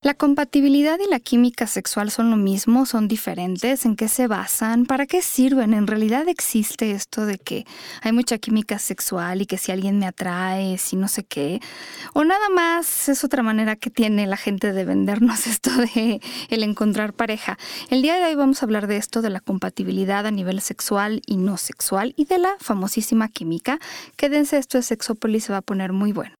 ¿La compatibilidad y la química sexual son lo mismo? ¿Son diferentes? ¿En qué se basan? ¿Para qué sirven? ¿En realidad existe esto de que hay mucha química sexual y que si alguien me atrae, si no sé qué? ¿O nada más es otra manera que tiene la gente de vendernos esto de el encontrar pareja? El día de hoy vamos a hablar de esto, de la compatibilidad a nivel sexual y no sexual y de la famosísima química. Quédense, esto es Sexópolis, se va a poner muy bueno.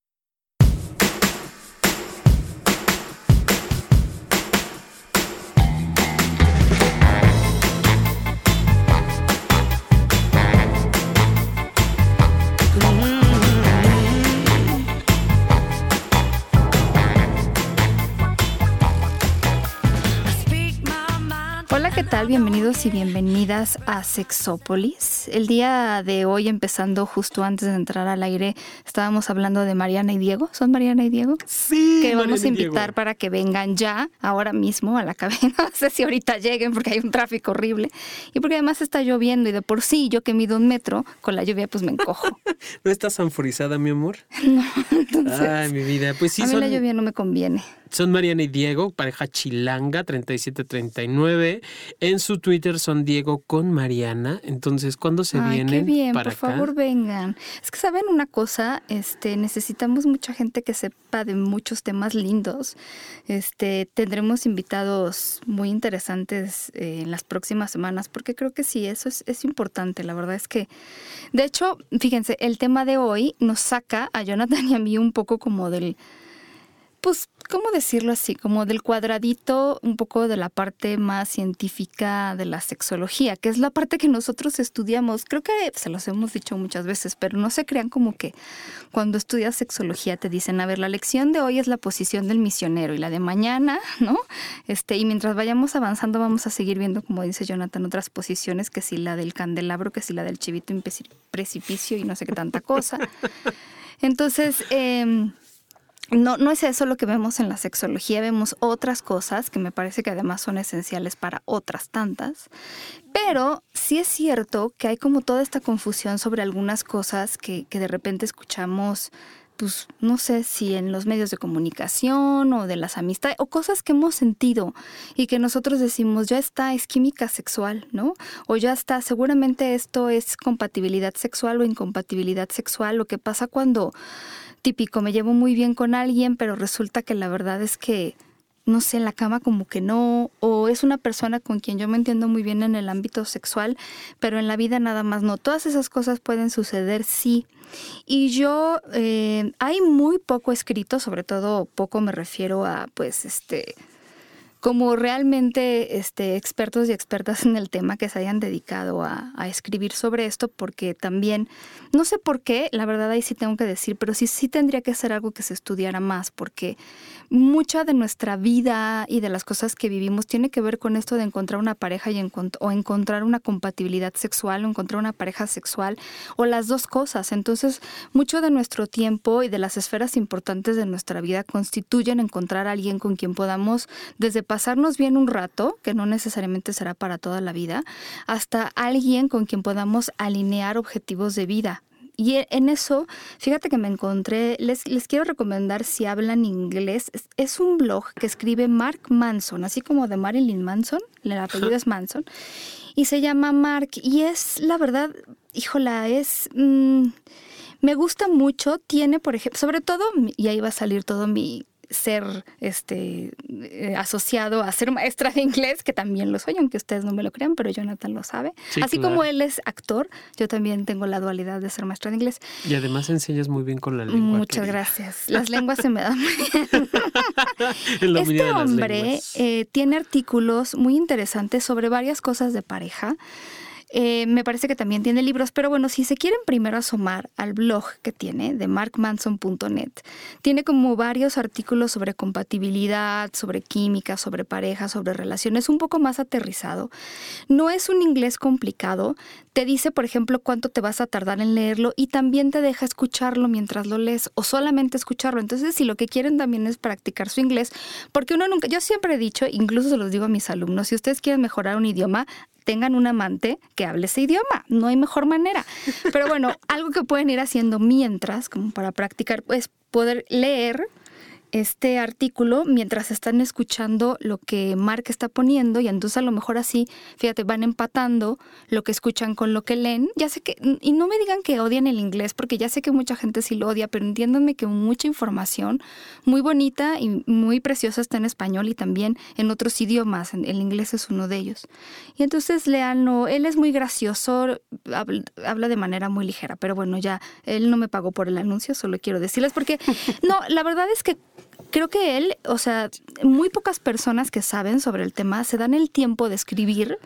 ¿Qué tal? Bienvenidos y bienvenidas a Sexópolis. El día de hoy, empezando justo antes de entrar al aire, estábamos hablando de Mariana y Diego. ¿Son Mariana y Diego? Sí. Que vamos a invitar para que vengan ya, ahora mismo, a la cabina. No sé si ahorita lleguen porque hay un tráfico horrible. Y porque además está lloviendo y de por sí, yo que mido un metro, con la lluvia pues me encojo. ¿No estás anforizada, mi amor? No, entonces. Ay, mi vida. Pues sí, a mí son... la lluvia no me conviene. Son Mariana y Diego, pareja chilanga, 3739. En su Twitter son Diego con Mariana. Entonces, ¿cuándo se Ay, vienen qué bien, para por favor vengan. Es que saben una cosa, este, necesitamos mucha gente que sepa de muchos temas lindos. Este, tendremos invitados muy interesantes eh, en las próximas semanas, porque creo que sí, eso es, es importante. La verdad es que, de hecho, fíjense, el tema de hoy nos saca a Jonathan y a mí un poco como del pues, ¿cómo decirlo así? Como del cuadradito, un poco de la parte más científica de la sexología, que es la parte que nosotros estudiamos. Creo que se los hemos dicho muchas veces, pero no se crean como que cuando estudias sexología te dicen, a ver, la lección de hoy es la posición del misionero y la de mañana, ¿no? Este, y mientras vayamos avanzando vamos a seguir viendo, como dice Jonathan, otras posiciones, que si la del candelabro, que si la del chivito en precipicio y no sé qué tanta cosa. Entonces, eh, no, no es eso lo que vemos en la sexología, vemos otras cosas que me parece que además son esenciales para otras tantas, pero sí es cierto que hay como toda esta confusión sobre algunas cosas que, que de repente escuchamos pues no sé si en los medios de comunicación o de las amistades o cosas que hemos sentido y que nosotros decimos ya está, es química sexual, ¿no? O ya está, seguramente esto es compatibilidad sexual o incompatibilidad sexual, lo que pasa cuando típico, me llevo muy bien con alguien, pero resulta que la verdad es que no sé, en la cama como que no, o es una persona con quien yo me entiendo muy bien en el ámbito sexual, pero en la vida nada más no. Todas esas cosas pueden suceder, sí. Y yo, eh, hay muy poco escrito, sobre todo poco me refiero a, pues, este, como realmente este, expertos y expertas en el tema que se hayan dedicado a, a, escribir sobre esto, porque también, no sé por qué, la verdad ahí sí tengo que decir, pero sí, sí tendría que ser algo que se estudiara más, porque mucha de nuestra vida y de las cosas que vivimos tiene que ver con esto de encontrar una pareja y o encontrar una compatibilidad sexual o encontrar una pareja sexual o las dos cosas. Entonces, mucho de nuestro tiempo y de las esferas importantes de nuestra vida constituyen encontrar a alguien con quien podamos desde pasarnos bien un rato, que no necesariamente será para toda la vida, hasta alguien con quien podamos alinear objetivos de vida. Y en eso, fíjate que me encontré, les, les quiero recomendar si hablan inglés, es, es, un blog que escribe Mark Manson, así como de Marilyn Manson, el apellido es Manson, y se llama Mark, y es, la verdad, híjola, es... Mmm, me gusta mucho, tiene, por ejemplo, sobre todo, y ahí va a salir todo mi ser este eh, asociado a ser maestra de inglés, que también lo soy, aunque ustedes no me lo crean, pero Jonathan lo sabe. Sí, Así claro. como él es actor, yo también tengo la dualidad de ser maestra de inglés. Y además enseñas muy bien con la lengua. Muchas querida. gracias. Las lenguas se me dan bien. Este hombre eh, tiene artículos muy interesantes sobre varias cosas de pareja. Eh, me parece que también tiene libros, pero bueno, si se quieren primero asomar al blog que tiene de markmanson.net, tiene como varios artículos sobre compatibilidad, sobre química, sobre pareja, sobre relaciones, un poco más aterrizado. No es un inglés complicado, te dice, por ejemplo, cuánto te vas a tardar en leerlo y también te deja escucharlo mientras lo lees o solamente escucharlo. Entonces, si lo que quieren también es practicar su inglés, porque uno nunca, yo siempre he dicho, incluso se los digo a mis alumnos, si ustedes quieren mejorar un idioma, tengan un amante que hable ese idioma. No hay mejor manera. Pero bueno, algo que pueden ir haciendo mientras, como para practicar, pues poder leer este artículo mientras están escuchando lo que Mark está poniendo y entonces a lo mejor así, fíjate, van empatando lo que escuchan con lo que leen. Ya sé que, y no me digan que odian el inglés, porque ya sé que mucha gente sí lo odia, pero entiéndanme que mucha información muy bonita y muy preciosa está en español y también en otros idiomas. El inglés es uno de ellos. Y entonces leanlo, él es muy gracioso, habla de manera muy ligera, pero bueno, ya él no me pagó por el anuncio, solo quiero decirles, porque no, la verdad es que creo que él, o sea, muy pocas personas que saben sobre el tema se dan el tiempo de escribir,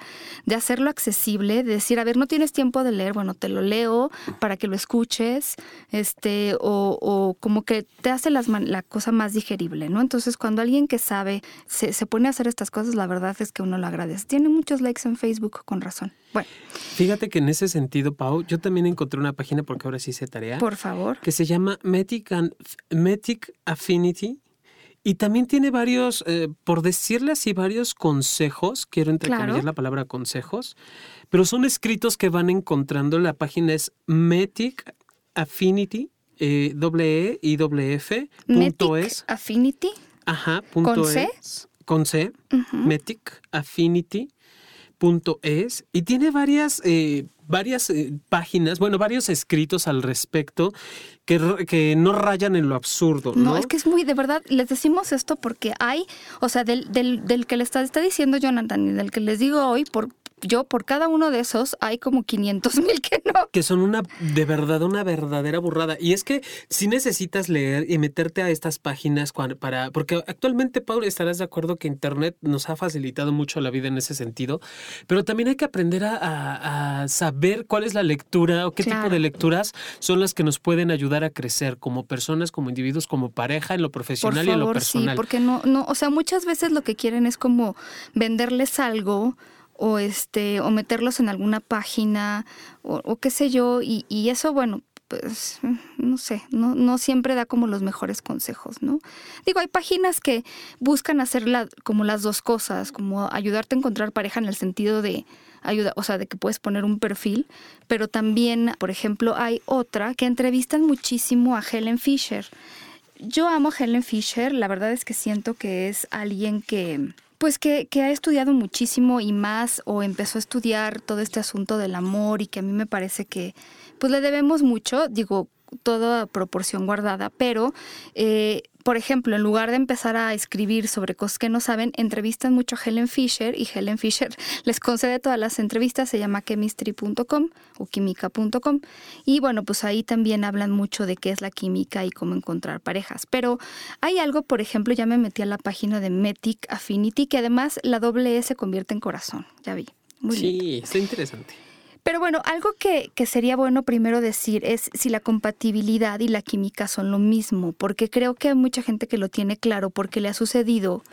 de hacerlo accesible, de decir, a ver, no tienes tiempo de leer, bueno, te lo leo para que lo escuches, este, o, o como que te hace las, la cosa más digerible, ¿no? Entonces, cuando alguien que sabe se, se pone a hacer estas cosas, la verdad es que uno lo agradece. Tiene muchos likes en Facebook, con razón. Bueno. Fíjate que en ese sentido, Pau, yo también encontré una página, porque ahora sí se tarea. Por favor. Que se llama Metic, and, Metic Affinity y también tiene varios, eh, por decirle así, varios consejos, quiero entrecomillar la palabra consejos, pero son escritos que van encontrando. La página es Metic Affinity, eh, E y F, punto es. Affinity. Ajá, punto ¿Con C? Con C, Metic Affinity punto es y tiene varias eh, varias eh, páginas, bueno, varios escritos al respecto que, que, no rayan en lo absurdo. ¿no? no, es que es muy, de verdad, les decimos esto porque hay, o sea, del, del, del que le está, está diciendo Jonathan y del que les digo hoy, por, yo por cada uno de esos hay como 500 mil que no. Que son una, de verdad, una verdadera burrada. Y es que si necesitas leer y meterte a estas páginas para, porque actualmente, Paul, estarás de acuerdo que Internet nos ha facilitado mucho la vida en ese sentido, pero también hay que aprender a, saber cuál es la lectura o qué tipo de lecturas son las que nos pueden ayudar a crecer como personas, como individuos, como pareja, en lo profesional y en lo personal. Sí, porque no, no, o sea, muchas veces lo que quieren es como venderles algo o este o meterlos en alguna página o, qué sé yo y, y, eso bueno pues no sé no, no siempre da como los mejores consejos no digo hay páginas que buscan hacer como las dos cosas como ayudarte a encontrar pareja en el sentido de ayuda o sea de que puedes poner un perfil pero también por ejemplo hay otra que entrevistan muchísimo a Helen Fisher. Yo amo a Helen Fisher la verdad es que siento que es alguien que pues que, que, ha estudiado muchísimo y más o empezó a estudiar todo este asunto del amor y que a mí me parece que pues le debemos mucho, digo, toda proporción guardada, pero eh, por ejemplo, en lugar de empezar a escribir sobre cosas que no saben, entrevistan mucho a Helen Fisher y Helen Fisher les concede todas las entrevistas, se llama chemistry.com o química.com y bueno, pues ahí también hablan mucho de qué es la química y cómo encontrar parejas. Pero hay algo, por ejemplo, ya me metí a la página de Metic Affinity, que además la doble E se convierte en corazón, ya vi. Muy sí, está interesante. Pero bueno, algo que, que, sería bueno primero decir es si la compatibilidad y la química son lo mismo, porque creo que hay mucha gente que lo tiene claro porque le ha sucedido,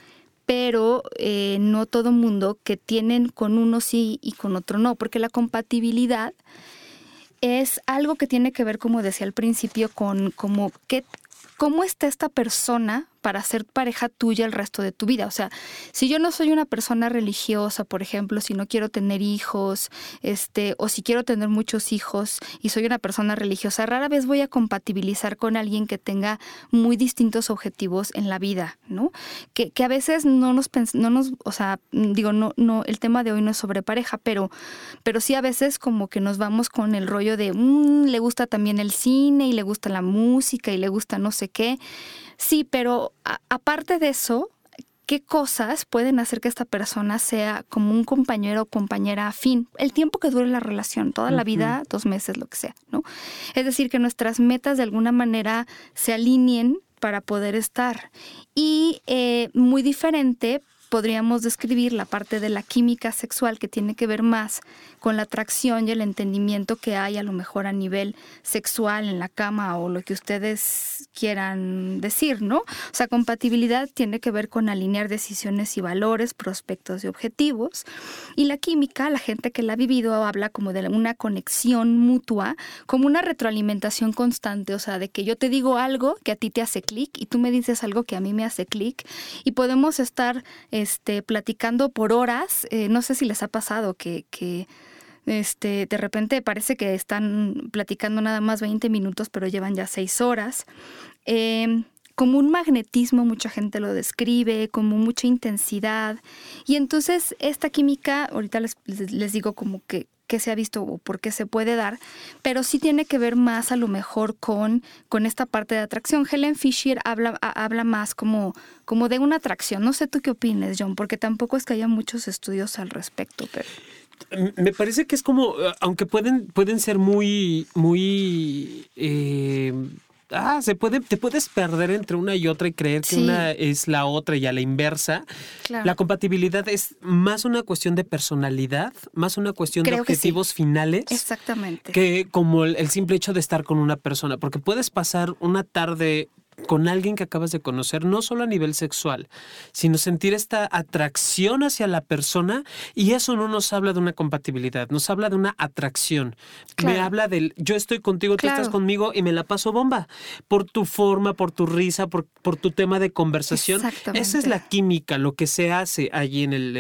pero eh, no todo mundo que tienen con uno sí y con otro no, porque la compatibilidad es algo que tiene que ver, como decía al principio, con cómo está esta persona para ser pareja tuya el resto de tu vida. O sea, si yo no soy una persona religiosa, por ejemplo, si no quiero tener hijos, este, o si quiero tener muchos hijos y soy una persona religiosa, rara vez voy a compatibilizar con alguien que tenga muy distintos objetivos en la vida, ¿no? Que, que a veces no nos, no nos, o sea, digo, no, no, el tema de hoy no es sobre pareja, pero, pero sí a veces como que nos vamos con el rollo de, mmm, le gusta también el cine y le gusta la música y le gusta no sé qué. Sí, pero aparte de eso, ¿qué cosas pueden hacer que esta persona sea como un compañero o compañera afín? El tiempo que dure la relación, toda la vida, dos meses, lo que sea, ¿no? Es decir, que nuestras metas de alguna manera se alineen para poder estar. Y eh, muy diferente podríamos describir la parte de la química sexual que tiene que ver más con la atracción y el entendimiento que hay a lo mejor a nivel sexual en la cama o lo que ustedes quieran decir, ¿no? O sea, compatibilidad tiene que ver con alinear decisiones y valores, prospectos y objetivos. Y la química, la gente que la ha vivido habla como de una conexión mutua, como una retroalimentación constante, o sea, de que yo te digo algo que a ti te hace clic y tú me dices algo que a mí me hace clic y podemos estar este, platicando por horas. Eh, no sé si les ha pasado que, este, de repente parece que están platicando nada más 20 minutos, pero llevan ya 6 horas. Em, como un magnetismo, mucha gente lo describe, como mucha intensidad. Y entonces esta química, ahorita les, les digo como que qué se ha visto o por qué se puede dar, pero sí tiene que ver más a lo mejor con, con esta parte de atracción. Helen Fisher habla, habla más como, como de una atracción. No sé tú qué opines, John, porque tampoco es que haya muchos estudios al respecto, pero... Me parece que es como, aunque pueden, pueden ser muy, muy eh, ah, se puede, te puedes perder entre una y otra y creer que una es la otra y a la inversa. La compatibilidad es más una cuestión de personalidad, más una cuestión de objetivos finales. Exactamente. Que como el simple hecho de estar con una persona, porque puedes pasar una tarde con alguien que acabas de conocer, no solo a nivel sexual, sino sentir esta atracción hacia la persona y eso no nos habla de una compatibilidad, nos habla de una atracción. Me habla del yo estoy contigo, tú estás conmigo y me la paso bomba por tu forma, por tu risa, por, por tu tema de conversación. Esa es la química, lo que se hace allí en el,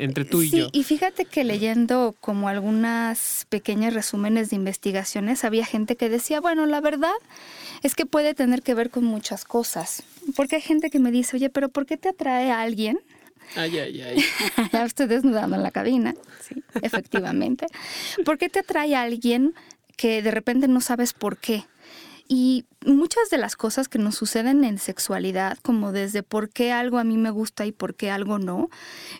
entre tú y yo. Y fíjate que leyendo como algunas pequeños resúmenes de investigaciones, había gente que decía, bueno, la verdad es que puede tener que ver con muchas cosas. Porque hay gente que me dice, oye, pero ¿por qué te atrae a alguien? Ay, ay, ay. ya estoy desnudando en la cabina, sí, efectivamente. ¿Por qué te atrae a alguien que de repente no sabes por qué? Y muchas de las cosas que nos suceden en sexualidad, como desde por qué algo a mí me gusta y por qué algo no.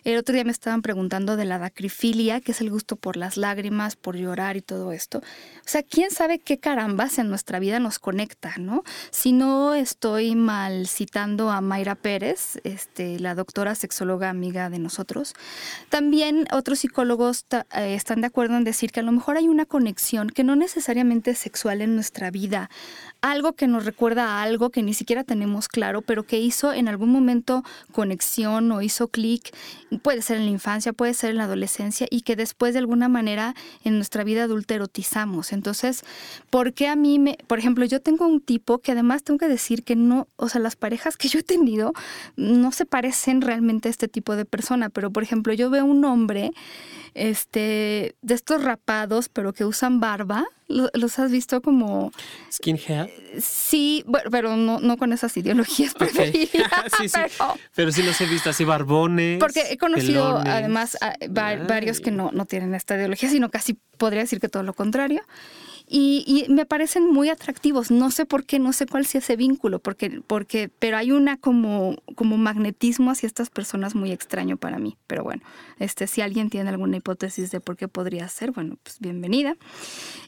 El otro día me estaban preguntando de la dacrifilia, que es el gusto por las lágrimas, por llorar y todo esto. O sea, quién sabe qué carambas en nuestra vida nos conecta, ¿no? Si no estoy mal citando a Mayra Pérez, este, la doctora sexóloga amiga de nosotros, también otros psicólogos eh, están de acuerdo en decir que a lo mejor hay una conexión que no necesariamente es sexual en nuestra vida algo que nos recuerda a algo que ni siquiera tenemos claro, pero que hizo en algún momento conexión o hizo clic, puede ser en la infancia, puede ser en la adolescencia, y que después de alguna manera en nuestra vida adulta erotizamos. Entonces, ¿por qué a mí me, por ejemplo, yo tengo un tipo que además tengo que decir que no, o sea, las parejas que yo he tenido no se parecen realmente a este tipo de persona, pero por ejemplo, yo veo un hombre este, de estos rapados, pero que usan barba. ¿Los has visto como... Skinhead? Sí, bueno, pero no, no con esas ideologías sí, sí. Pero... sí los he visto así barbones. Porque he conocido además varios que no, no tienen esta ideología, sino casi podría decir que todo lo contrario. Y, me parecen muy atractivos. No sé por qué, no sé cuál sea ese vínculo, porque, porque, pero hay una como, como magnetismo hacia estas personas muy extraño para mí. Pero bueno, este, si alguien tiene alguna hipótesis de por qué podría ser, bueno, pues bienvenida.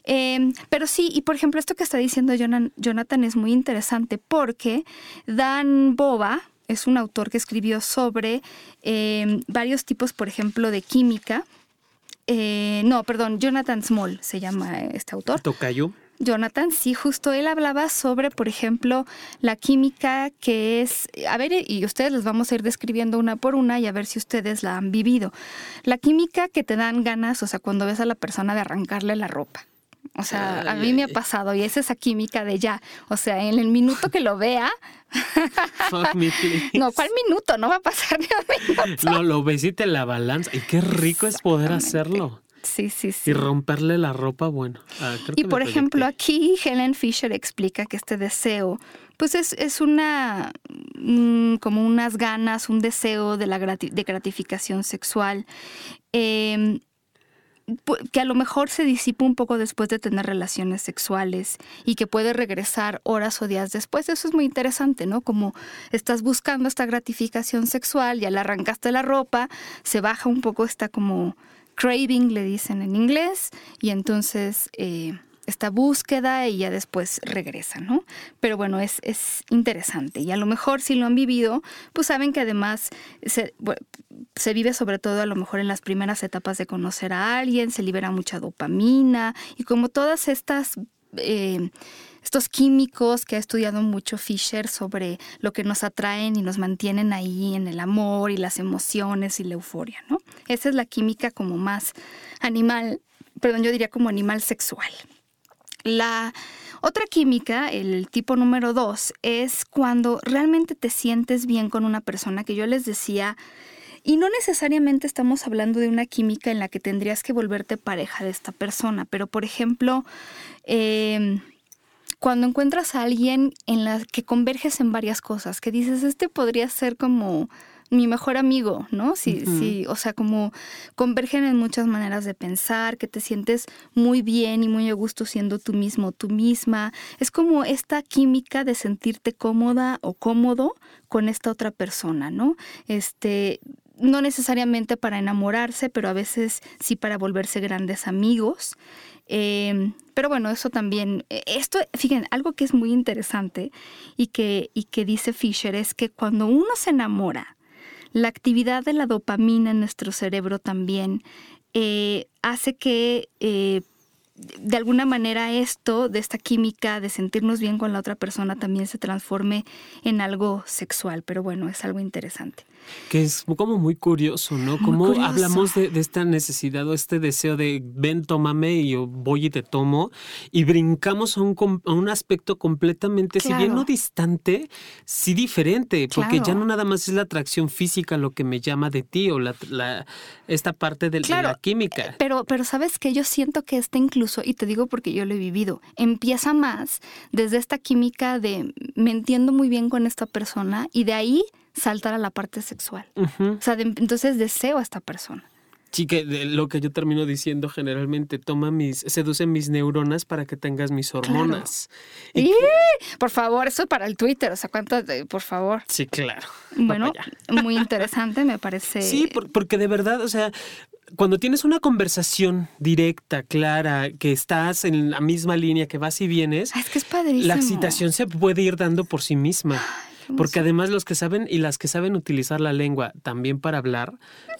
Em, pero sí, y por ejemplo, esto que está diciendo Jonathan es muy interesante porque Dan Boba, es un autor que escribió sobre em, varios tipos, por ejemplo, de química eh, no, perdón, Jonathan Small se llama este autor. Tocayo. Jonathan, sí, justo él hablaba sobre, por ejemplo, la química que es, a ver, y ustedes les vamos a ir describiendo una por una y a ver si ustedes la han vivido. La química que te dan ganas, o sea, cuando ves a la persona de arrancarle la ropa. O sea, a mí me ha pasado y es esa química de ya. O sea, en el minuto que lo vea. no, ¿cuál minuto? No va a pasar ni un minuto. No, lo ves y te la balanza. Y qué rico es poder hacerlo. Sí, sí, sí. Y romperle la ropa, bueno. Ah, y por ejemplo, aquí Helen Fisher explica que este deseo, pues es, es una, mm, como unas ganas, un deseo de, la de gratificación sexual. Eh, que a lo mejor se disipa un poco después de tener relaciones sexuales y que puede regresar horas o días después. Eso es muy interesante, ¿no? Como estás buscando esta gratificación sexual, ya le arrancaste la ropa, se baja un poco esta como craving, le dicen en inglés, y entonces... Eh, esta búsqueda y ya después regresa, ¿no? Pero bueno, es, es interesante y a lo mejor si lo han vivido, pues saben que además se, se vive sobre todo a lo mejor en las primeras etapas de conocer a alguien, se libera mucha dopamina y como todas estas... Eh, estos químicos que ha estudiado mucho Fisher sobre lo que nos atraen y nos mantienen ahí en el amor y las emociones y la euforia, ¿no? Esa es la química como más animal, perdón, yo diría como animal sexual. La otra química, el tipo número dos, es cuando realmente te sientes bien con una persona que yo les decía, y no necesariamente estamos hablando de una química en la que tendrías que volverte pareja de esta persona, pero por ejemplo, em, cuando encuentras a alguien en la que converges en varias cosas, que dices, este podría ser como mi mejor amigo, ¿no? Sí, sí, o sea, como convergen en muchas maneras de pensar, que te sientes muy bien y muy a gusto siendo tú mismo, tú misma. Es como esta química de sentirte cómoda o cómodo con esta otra persona, ¿no? Este, no necesariamente para enamorarse, pero a veces sí para volverse grandes amigos. Em, pero bueno, eso también, e, esto, fíjense, algo que es muy interesante y que, y que dice Fisher es que cuando uno se enamora, la actividad de la dopamina en nuestro cerebro también eh, hace que eh, de alguna manera esto, de esta química, de sentirnos bien con la otra persona, también se transforme en algo sexual. Pero bueno, es algo interesante. Que es como muy curioso, ¿no? Como hablamos de, esta necesidad o este deseo de ven, tómame y yo voy y te tomo y brincamos a un, aspecto completamente, si bien no distante, sí diferente, porque ya no nada más es la atracción física lo que me llama de ti o la, esta parte de, la química. Eh, pero, pero sabes que yo siento que este incluso, y te digo porque yo lo he vivido, empieza más desde esta química de me entiendo muy bien con esta persona y de ahí saltar a la parte sexual. O sea, entonces deseo a esta persona. Sí, que lo que yo termino diciendo generalmente, toma mis, seduce mis neuronas para que tengas mis hormonas. Y, por favor, eso para el Twitter, o sea, ¿cuánto, por favor? Sí, claro. Bueno, muy interesante, me parece. Sí, porque de verdad, o sea, cuando tienes una conversación directa, clara, que estás en la misma línea, que vas y vienes, es que es padrísimo. la excitación se puede ir dando por sí misma. Porque además los que saben y las que saben utilizar la lengua también para hablar,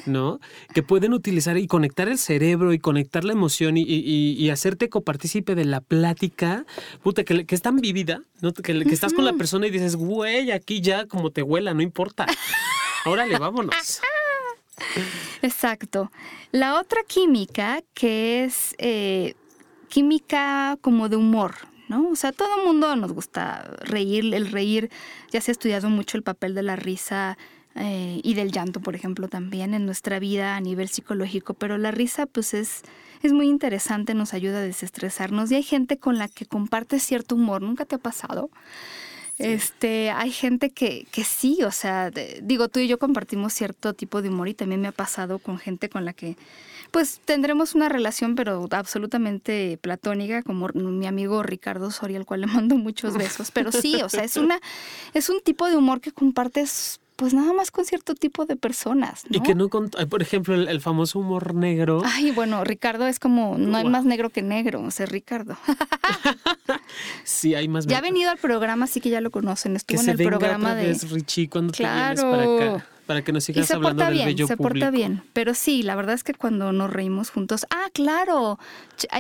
¿no? Que pueden utilizar y conectar el cerebro y conectar la emoción y, hacerte copartícipe de la plática, puta, que, que es tan vivida, ¿no? Que, que estás con la persona y dices, güey, aquí ya como te huela, no importa. Órale, vámonos. Exacto. La otra química que es eh, química como de humor, ¿no? O sea, todo el mundo nos gusta reír, el reír, ya se ha estudiado mucho el papel de la risa eh, y del llanto, por ejemplo, también en nuestra vida a nivel psicológico, pero la risa pues es, es muy interesante, nos ayuda a desestresarnos y hay gente con la que comparte cierto humor, ¿nunca te ha pasado? Este, hay gente que, que sí, o sea, digo, tú y yo compartimos cierto tipo de humor y también me ha pasado con gente con la que pues tendremos una relación, pero absolutamente platónica, como mi amigo Ricardo Soria, al cual le mando muchos besos. Pero sí, o sea, es una, es un tipo de humor que compartes pues nada más con cierto tipo de personas. Y que no con, por ejemplo, el, famoso humor negro. Ay, bueno, Ricardo es como, no hay más negro que negro, o sea, Ricardo. sí, hay más. Ya ha venido al programa, así que ya lo conocen. Estuvo en el programa de. Richie, cuando claro. te vienes para acá para que nos sigas se hablando porta bien, se porta bien, pero sí, la verdad es que cuando nos reímos juntos, ah, claro,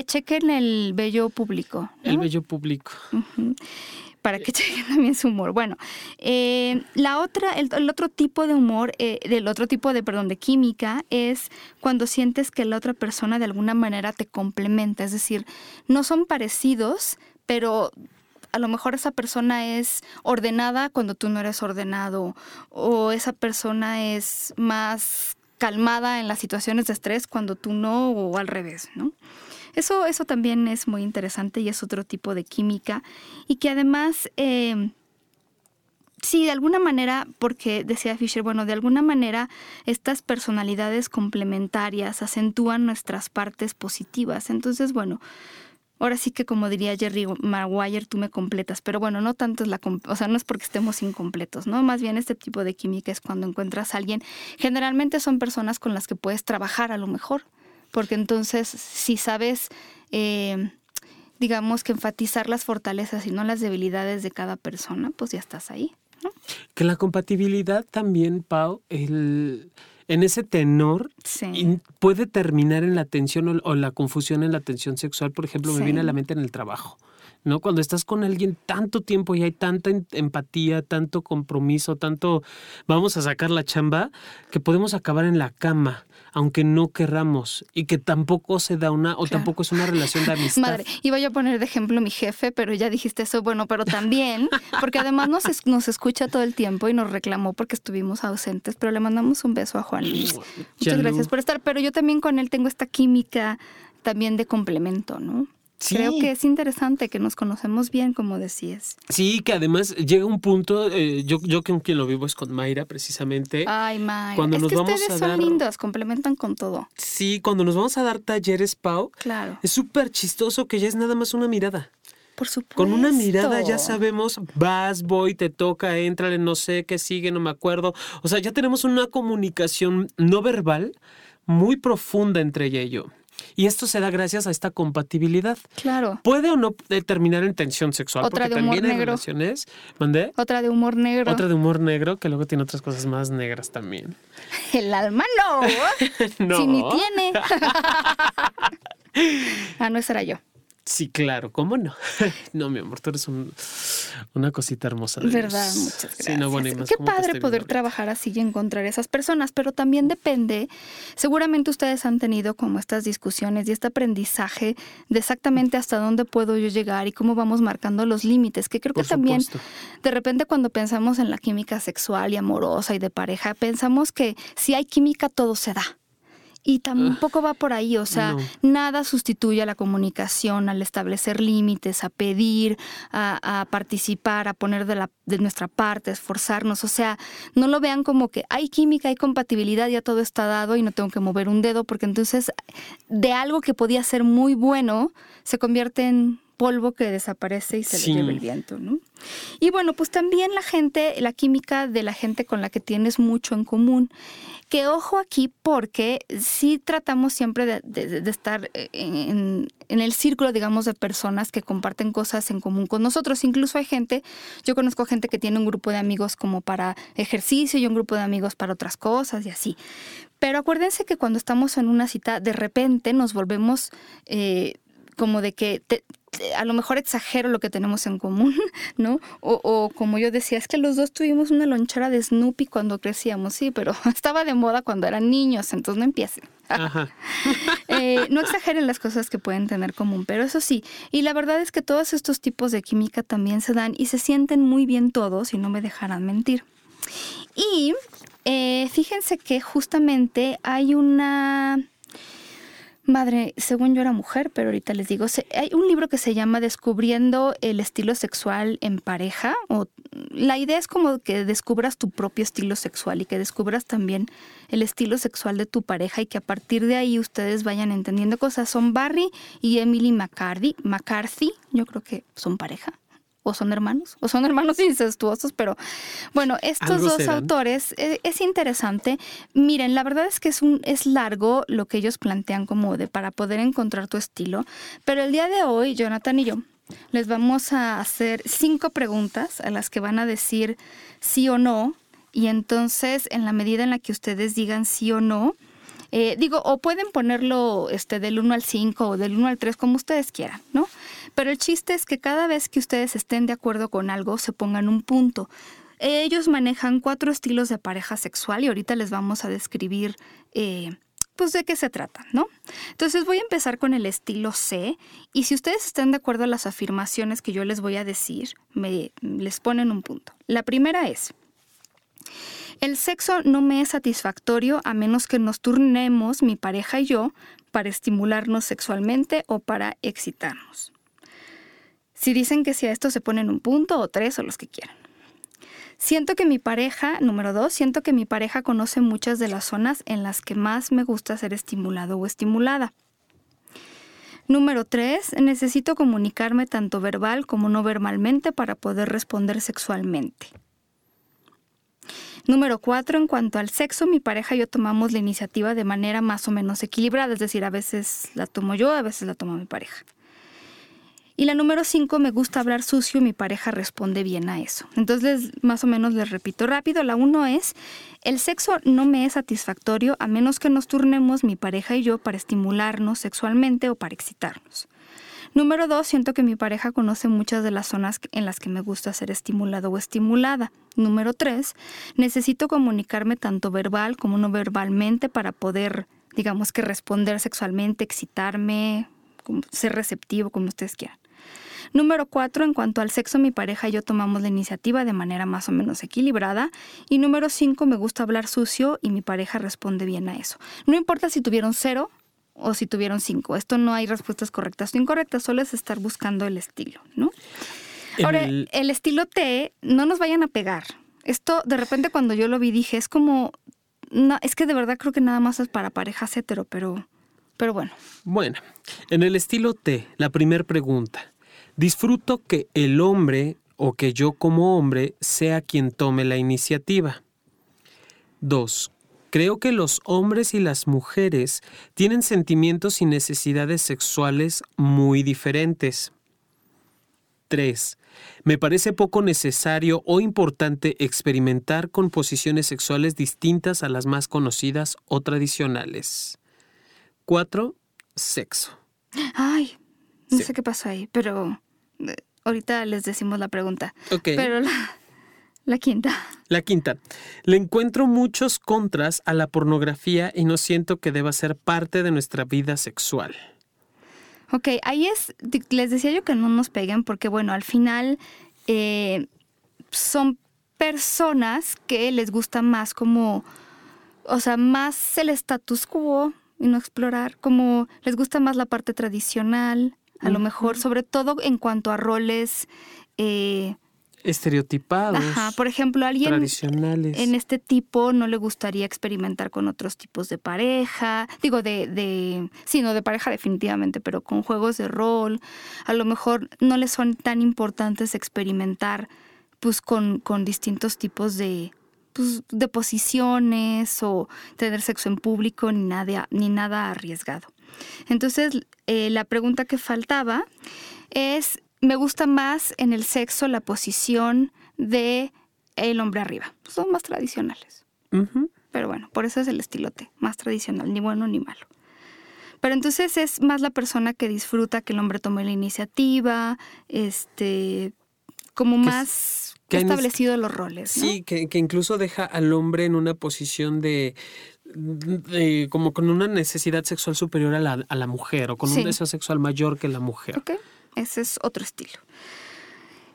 chequen el bello público. El bello público. Para que chequen también su humor. Bueno, eh, la otra, el, otro tipo de humor, eh, del otro tipo de, perdón, de química es cuando sientes que la otra persona de alguna manera te complementa, es decir, no son parecidos, pero a lo mejor esa persona es ordenada cuando tú no eres ordenado o esa persona es más calmada en las situaciones de estrés cuando tú no o al revés, ¿no? Eso, eso también es muy interesante y es otro tipo de química y que además... Eh, sí, de alguna manera, porque decía Fisher, bueno, de alguna manera estas personalidades complementarias acentúan nuestras partes positivas. Entonces, bueno, ahora sí que como diría Jerry Maguire, tú me completas, pero bueno, no tanto es la, o sea, no es porque estemos incompletos, ¿no? Más bien este tipo de química es cuando encuentras a alguien, generalmente son personas con las que puedes trabajar a lo mejor, porque entonces si sabes, eh, digamos que enfatizar las fortalezas y no las debilidades de cada persona, pues ya estás ahí. ¿no? Que la compatibilidad también, Pau, el en ese tenor puede terminar en la tensión o, la confusión en la tensión sexual, por ejemplo, me viene a la mente en el trabajo. ¿No? Cuando estás con alguien tanto tiempo y hay tanta empatía, tanto compromiso, tanto vamos a sacar la chamba, que podemos acabar en la cama aunque no querramos y que tampoco se da una o tampoco es una relación de amistad. Madre, iba yo a poner de ejemplo mi jefe, pero ya dijiste eso, bueno, pero también, porque además nos, nos escucha todo el tiempo y nos reclamó porque estuvimos ausentes, pero le mandamos un beso a Juan Luis. Muchas gracias por estar, pero yo también con él tengo esta química también de complemento, ¿no? Creo que es interesante que nos conocemos bien, como decías. Sí, que además llega un punto, eh, yo, yo con quien lo vivo es con Mayra, precisamente. Ay, Mayra. Cuando es nos que vamos ustedes son lindos, complementan con todo. Sí, cuando nos vamos a dar talleres, Pau, claro. es súper chistoso que ya es nada más una mirada. Por supuesto. Con una mirada ya sabemos, vas, voy, te toca, entrale, no sé qué sigue, no me acuerdo. O sea, ya tenemos una comunicación no verbal muy profunda entre ella y yo. Y esto se da gracias a esta compatibilidad. Claro. Puede o no terminar en tensión sexual. Otra porque de humor también negro. relaciones. ¿Mandé? Otra de humor negro. Otra de humor negro que luego tiene otras cosas más negras también. El alma no. no. Si ni tiene. ah, no, esa era yo. Sí, claro, ¿cómo no? no, mi amor, tú eres una cosita hermosa. De Verdad, muchas gracias. Qué padre poder trabajar así y encontrar esas personas, pero también depende, seguramente ustedes han tenido como estas discusiones y este aprendizaje de exactamente hasta dónde puedo yo llegar y cómo vamos marcando los límites, que creo que también de repente cuando pensamos en la química sexual y amorosa y de pareja, pensamos que si hay química todo se da. Y tampoco va por ahí, o sea, nada sustituye a la comunicación, al establecer límites, a pedir, a, participar, a poner de, la, de nuestra parte, a esforzarnos. O sea, no lo vean como que hay química, hay compatibilidad, ya todo está dado y no tengo que mover un dedo, porque entonces de algo que podía ser muy bueno se convierte en polvo que desaparece y se le lleva el viento, ¿no? Y bueno, pues también la gente, la química de la gente con la que tienes mucho en común. Que ojo aquí porque sí tratamos siempre de, estar en, el círculo, digamos, de personas que comparten cosas en común con nosotros. Incluso hay gente, yo conozco gente que tiene un grupo de amigos como para ejercicio y un grupo de amigos para otras cosas y así. Pero acuérdense que cuando estamos en una cita, de repente nos volvemos eh, como de que a lo mejor exagero lo que tenemos en común, ¿no? O, como yo decía, es que los dos tuvimos una lonchera de Snoopy cuando crecíamos, sí, pero estaba de moda cuando eran niños, entonces no empiecen. Eh, no exageren las cosas que pueden tener común, pero eso sí, y la verdad es que todos estos tipos de química también se dan y se sienten muy bien todos y no me dejarán mentir. Y eh, fíjense que justamente hay una Madre, según yo era mujer, pero ahorita les digo, hay un libro que se llama Descubriendo el estilo sexual en pareja. O, la idea es como que descubras tu propio estilo sexual y que descubras también el estilo sexual de tu pareja y que a partir de ahí ustedes vayan entendiendo cosas. Son Barry y Emily McCarthy. McCarthy, yo creo que son pareja o son hermanos, o son hermanos incestuosos, pero bueno, estos dos autores eh, es, interesante. Miren, la verdad es que es un es largo lo que ellos plantean como de para poder encontrar tu estilo, pero el día de hoy Jonathan y yo les vamos a hacer cinco preguntas a las que van a decir sí o no y entonces en la medida en la que ustedes digan sí o no, eh, digo, o pueden ponerlo este, del 1 al 5 o del 1 al 3, como ustedes quieran, ¿no? Pero el chiste es que cada vez que ustedes estén de acuerdo con algo, se pongan un punto. Ellos manejan cuatro estilos de pareja sexual y ahorita les vamos a describir eh, pues de qué se trata, ¿no? Entonces voy a empezar con el estilo C y si ustedes están de acuerdo a las afirmaciones que yo les voy a decir, me les ponen un punto. La primera es, el sexo no me es satisfactorio a menos que nos turnemos mi pareja y yo para estimularnos sexualmente o para excitarnos. Si dicen que si a esto se ponen un punto o tres o los que quieran. Siento que mi pareja, número dos, siento que mi pareja conoce muchas de las zonas en las que más me gusta ser estimulado o estimulada. Número tres, necesito comunicarme tanto verbal como no verbalmente para poder responder sexualmente. Número cuatro, en cuanto al sexo, mi pareja y yo tomamos la iniciativa de manera más o menos equilibrada, es decir, a veces la tomo yo, a veces la toma mi pareja. Y la número cinco, me gusta hablar sucio, mi pareja responde bien a eso. Entonces, más o menos les repito rápido. La uno es, el sexo no me es satisfactorio a menos que nos turnemos mi pareja y yo para estimularnos sexualmente o para excitarnos. Número dos, siento que mi pareja conoce muchas de las zonas en las que me gusta ser estimulado o estimulada. Número tres, necesito comunicarme tanto verbal como no verbalmente para poder, digamos que responder sexualmente, excitarme, ser receptivo, como ustedes quieran. Número cuatro, en cuanto al sexo, mi pareja y yo tomamos la iniciativa de manera más o menos equilibrada. Y número cinco, me gusta hablar sucio y mi pareja responde bien a eso. No importa si tuvieron cero, o si tuvieron cinco. Esto no hay respuestas correctas o incorrectas, solo es estar buscando el estilo, ¿no? Ahora, el, estilo T, no nos vayan a pegar. Esto, de repente, cuando yo lo vi, dije, es como. No, es que de verdad creo que nada más es para parejas hetero, pero. Pero bueno. Bueno, en el estilo T, la primera pregunta. Disfruto que el hombre o que yo como hombre sea quien tome la iniciativa. 2. Creo que los hombres y las mujeres tienen sentimientos y necesidades sexuales muy diferentes. 3. Me parece poco necesario o importante experimentar con posiciones sexuales distintas a las más conocidas o tradicionales. 4. Sexo. Ay, no sé qué pasó ahí, pero eh, ahorita les decimos la pregunta. Ok. Pero la, la quinta. La quinta. Le encuentro muchos contras a la pornografía y no siento que deba ser parte de nuestra vida sexual. Ok, ahí es, les decía yo que no nos peguen porque bueno, al final eh, son personas que les gusta más como, o sea, más el status quo y no explorar, como les gusta más la parte tradicional, a lo mejor, sobre todo en cuanto a roles eh, estereotipados. Ajá, por ejemplo, alguien tradicionales. en este tipo no le gustaría experimentar con otros tipos de pareja, digo de, de, sí, no de pareja definitivamente, pero con juegos de rol. A lo mejor no les son tan importantes experimentar pues con, con distintos tipos de, pues, de posiciones o tener sexo en público ni nada, ni nada arriesgado. Entonces, eh, la pregunta que faltaba es me gusta más en el sexo la posición de el hombre arriba. Son más tradicionales. Pero bueno, por eso es el estilo T, más tradicional, ni bueno ni malo. Pero entonces es más la persona que disfruta que el hombre tome la iniciativa, este, como más establecido los roles. Sí, que, incluso deja al hombre en una posición de, como con una necesidad sexual superior a la, a la mujer o con un deseo sexual mayor que la mujer. Okay. Ese es otro estilo.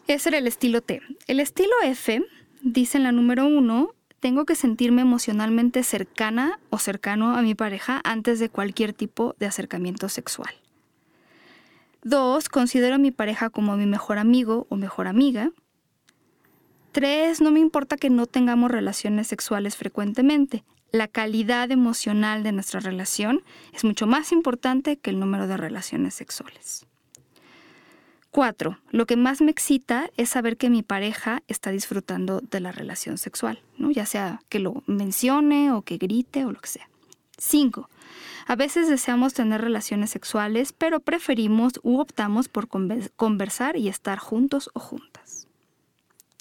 Ese era el estilo T. El estilo F dice en la número uno, tengo que sentirme emocionalmente cercana o cercano a mi pareja antes de cualquier tipo de acercamiento sexual. Dos, considero a mi pareja como mi mejor amigo o mejor amiga. Tres, no me importa que no tengamos relaciones sexuales frecuentemente. La calidad emocional de nuestra relación es mucho más importante que el número de relaciones sexuales. Cuatro, lo que más me excita es saber que mi pareja está disfrutando de la relación sexual, ¿no? ya sea que lo mencione o que grite o lo que sea. Cinco, a veces deseamos tener relaciones sexuales, pero preferimos u optamos por conversar y estar juntos o juntas.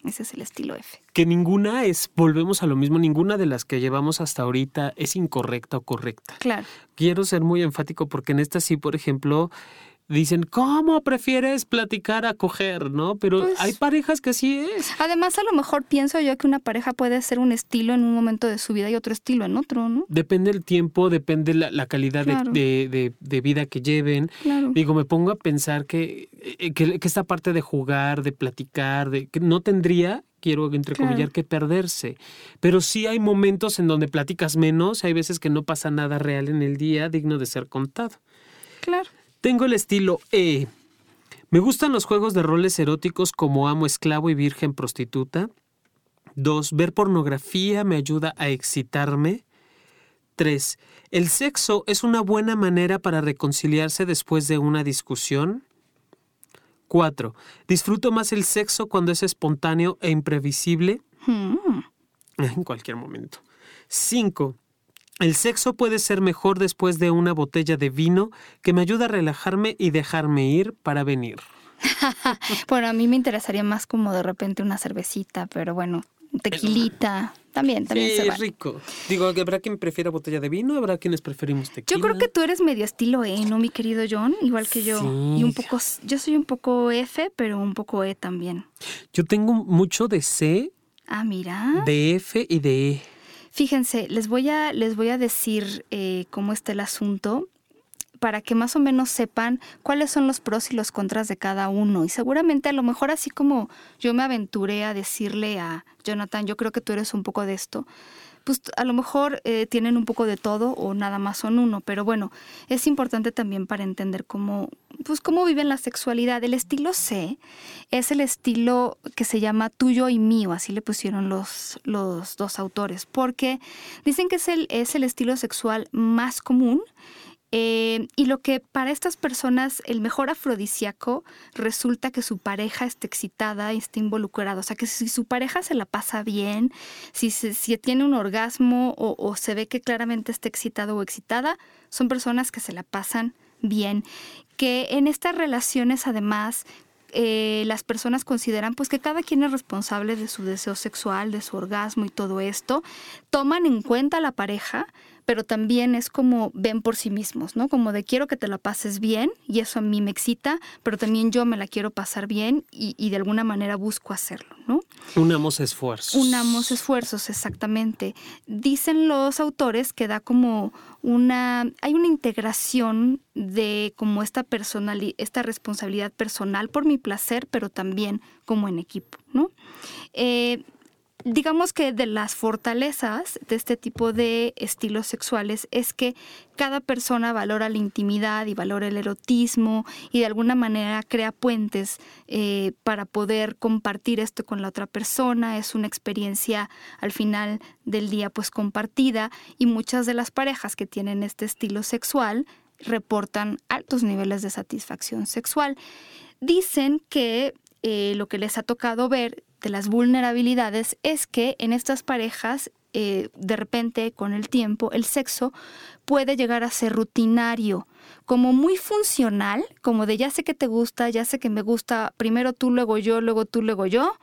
Ese es el estilo F. Que ninguna es, volvemos a lo mismo, ninguna de las que llevamos hasta ahorita es incorrecta o correcta. Claro. Quiero ser muy enfático porque en esta sí, por ejemplo, dicen, ¿cómo prefieres platicar a coger? ¿No? Pero pues hay parejas que sí es. Además, a lo mejor pienso yo que una pareja puede ser un estilo en un momento de su vida y otro estilo en otro, ¿no? Depende el tiempo, depende la, la calidad de, de, vida que lleven. Digo, me pongo a pensar que, eh, que, esta parte de jugar, de platicar, de que no tendría quiero entrecomillar que perderse. Pero sí hay momentos en donde platicas menos, hay veces que no pasa nada real en el día digno de ser contado. Claro. Tengo el estilo E. Me gustan los juegos de roles eróticos como amo esclavo y virgen prostituta. Dos, ver pornografía me ayuda a excitarme. Tres, el sexo es una buena manera para reconciliarse después de una discusión. Cuatro, disfruto más el sexo cuando es espontáneo e imprevisible. Hmm. En cualquier momento. Cinco, el sexo puede ser mejor después de una botella de vino que me ayuda a relajarme y dejarme ir para venir. bueno, a mí me interesaría más como de repente una cervecita, pero bueno, tequilita. También, también sí, es rico. Digo, ¿habrá quien prefiera botella de vino? ¿Habrá quienes preferimos tequila? Yo creo que tú eres medio estilo E, ¿no, mi querido John? Igual que yo. Y un poco, yo soy un poco F, pero un poco E también. Yo tengo mucho de C. Ah, mira. De F y de E. Fíjense, les voy a, les voy a decir eh, cómo está el asunto para que más o menos sepan cuáles son los pros y los contras de cada uno. Y seguramente a lo mejor así como yo me aventuré a decirle a Jonathan, yo creo que tú eres un poco de esto, pues a lo mejor eh, tienen un poco de todo o nada más son uno, pero bueno, es importante también para entender cómo, pues cómo viven la sexualidad. El estilo C es el estilo que se llama tuyo y mío, así le pusieron los, los dos autores, porque dicen que es el, es el estilo sexual más común eh, y lo que para estas personas el mejor afrodisíaco resulta que su pareja esté excitada y esté involucrada. O sea, que si su pareja se la pasa bien, si, si tiene un orgasmo o, o se ve que claramente está excitado o excitada, son personas que se la pasan bien. Que en estas relaciones además eh, las personas consideran pues que cada quien es responsable de su deseo sexual, de su orgasmo y todo esto, toman en cuenta a la pareja, pero también es como ven por sí mismos, ¿no? Como de quiero que te la pases bien y eso a mí me excita, pero también yo me la quiero pasar bien y, de alguna manera busco hacerlo, ¿no? Unamos esfuerzos. Unamos esfuerzos, exactamente. Dicen los autores que da como una, hay una integración de como esta personalidad, esta responsabilidad personal por mi placer, pero también como en equipo, ¿no? Eh, digamos que de las fortalezas de este tipo de estilos sexuales es que cada persona valora la intimidad y valora el erotismo y de alguna manera crea puentes eh, para poder compartir esto con la otra persona. Es una experiencia al final del día pues compartida y muchas de las parejas que tienen este estilo sexual reportan altos niveles de satisfacción sexual. Dicen que eh, lo que les ha tocado ver de las vulnerabilidades es que en estas parejas, eh, de repente, con el tiempo, el sexo puede llegar a ser rutinario, como muy funcional, como de ya sé que te gusta, ya sé que me gusta, primero tú, luego yo, luego tú, luego yo,